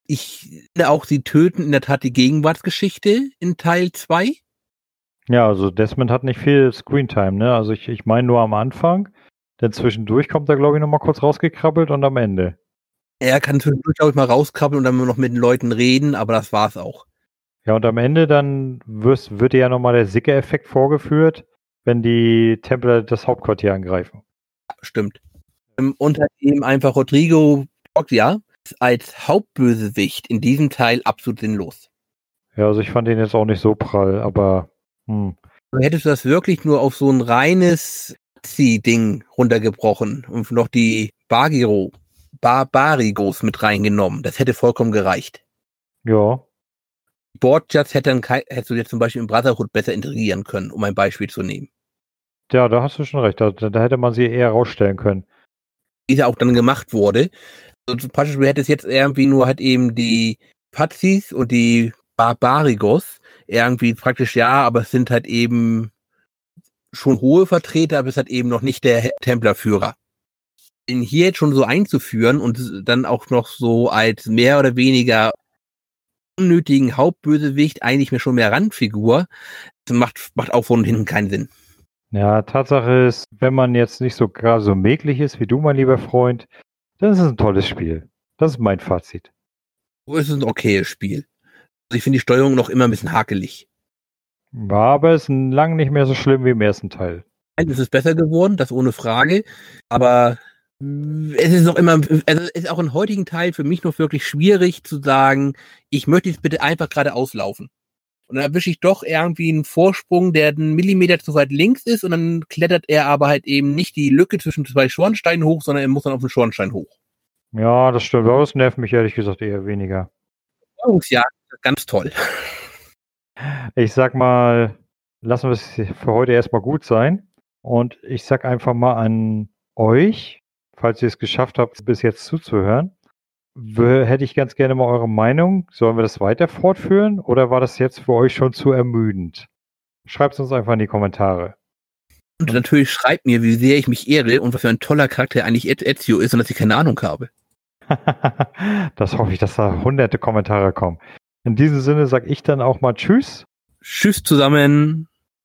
A: Ich finde auch, sie töten in der Tat die Gegenwartsgeschichte in Teil 2.
B: Ja, also Desmond hat nicht viel Screentime, ne? Also ich, ich meine nur am Anfang. Denn zwischendurch kommt er, glaube ich, nochmal kurz rausgekrabbelt und am Ende.
A: Er kann zwischendurch, glaube ich, mal rauskrabbeln und dann noch mit den Leuten reden, aber das war's auch.
B: Ja, und am Ende dann wirst, wird dir ja nochmal der Sicke-Effekt vorgeführt, wenn die Templer das Hauptquartier angreifen.
A: Stimmt. Ähm, und halt eben einfach Rodrigo Borgia als Hauptbösewicht in diesem Teil absolut sinnlos.
B: Ja, also ich fand ihn jetzt auch nicht so prall, aber hm.
A: Hättest du das wirklich nur auf so ein reines Ding runtergebrochen und noch die Bagiro, Barbarigos mit reingenommen, das hätte vollkommen gereicht.
B: Ja.
A: Borgias hätte hättest du jetzt zum Beispiel im Brotherhood besser integrieren können, um ein Beispiel zu nehmen.
B: Ja, da hast du schon recht. Da, da hätte man sie eher rausstellen können.
A: Wie sie auch dann gemacht wurde. Also zum Beispiel hätte es jetzt irgendwie nur halt eben die Pazis und die Barbarigos irgendwie praktisch ja, aber es sind halt eben schon hohe Vertreter, aber es hat eben noch nicht der Templerführer. Ihn hier jetzt schon so einzuführen und dann auch noch so als mehr oder weniger unnötigen Hauptbösewicht, eigentlich mir schon mehr Randfigur, macht, macht auch von hinten keinen Sinn.
B: Ja, Tatsache ist, wenn man jetzt nicht so gerade so mäglich ist wie du, mein lieber Freund, dann ist es ein tolles Spiel. Das ist mein Fazit.
A: So ist es ein okayes Spiel. Also ich finde die Steuerung noch immer ein bisschen hakelig.
B: War aber ist lang nicht mehr so schlimm wie im ersten Teil.
A: Es ist besser geworden, das ohne Frage. Aber es ist noch immer, also es ist auch im heutigen Teil für mich noch wirklich schwierig zu sagen, ich möchte jetzt bitte einfach gerade auslaufen. Und dann erwische ich doch irgendwie einen Vorsprung, der einen Millimeter zu weit links ist und dann klettert er aber halt eben nicht die Lücke zwischen zwei Schornsteinen hoch, sondern er muss dann auf den Schornstein hoch.
B: Ja, das stimmt. Aber das nervt mich ehrlich gesagt eher weniger.
A: Ja, ganz toll.
B: Ich sag mal, lassen wir es für heute erstmal gut sein. Und ich sag einfach mal an euch, falls ihr es geschafft habt, bis jetzt zuzuhören, hätte ich ganz gerne mal eure Meinung. Sollen wir das weiter fortführen oder war das jetzt für euch schon zu ermüdend? Schreibt es uns einfach in die Kommentare.
A: Und natürlich schreibt mir, wie sehr ich mich ehre und was für ein toller Charakter eigentlich Ezio ist und dass ich keine Ahnung habe. <laughs>
B: das hoffe ich, dass da hunderte Kommentare kommen. In diesem Sinne sage ich dann auch mal Tschüss.
A: Tschüss zusammen.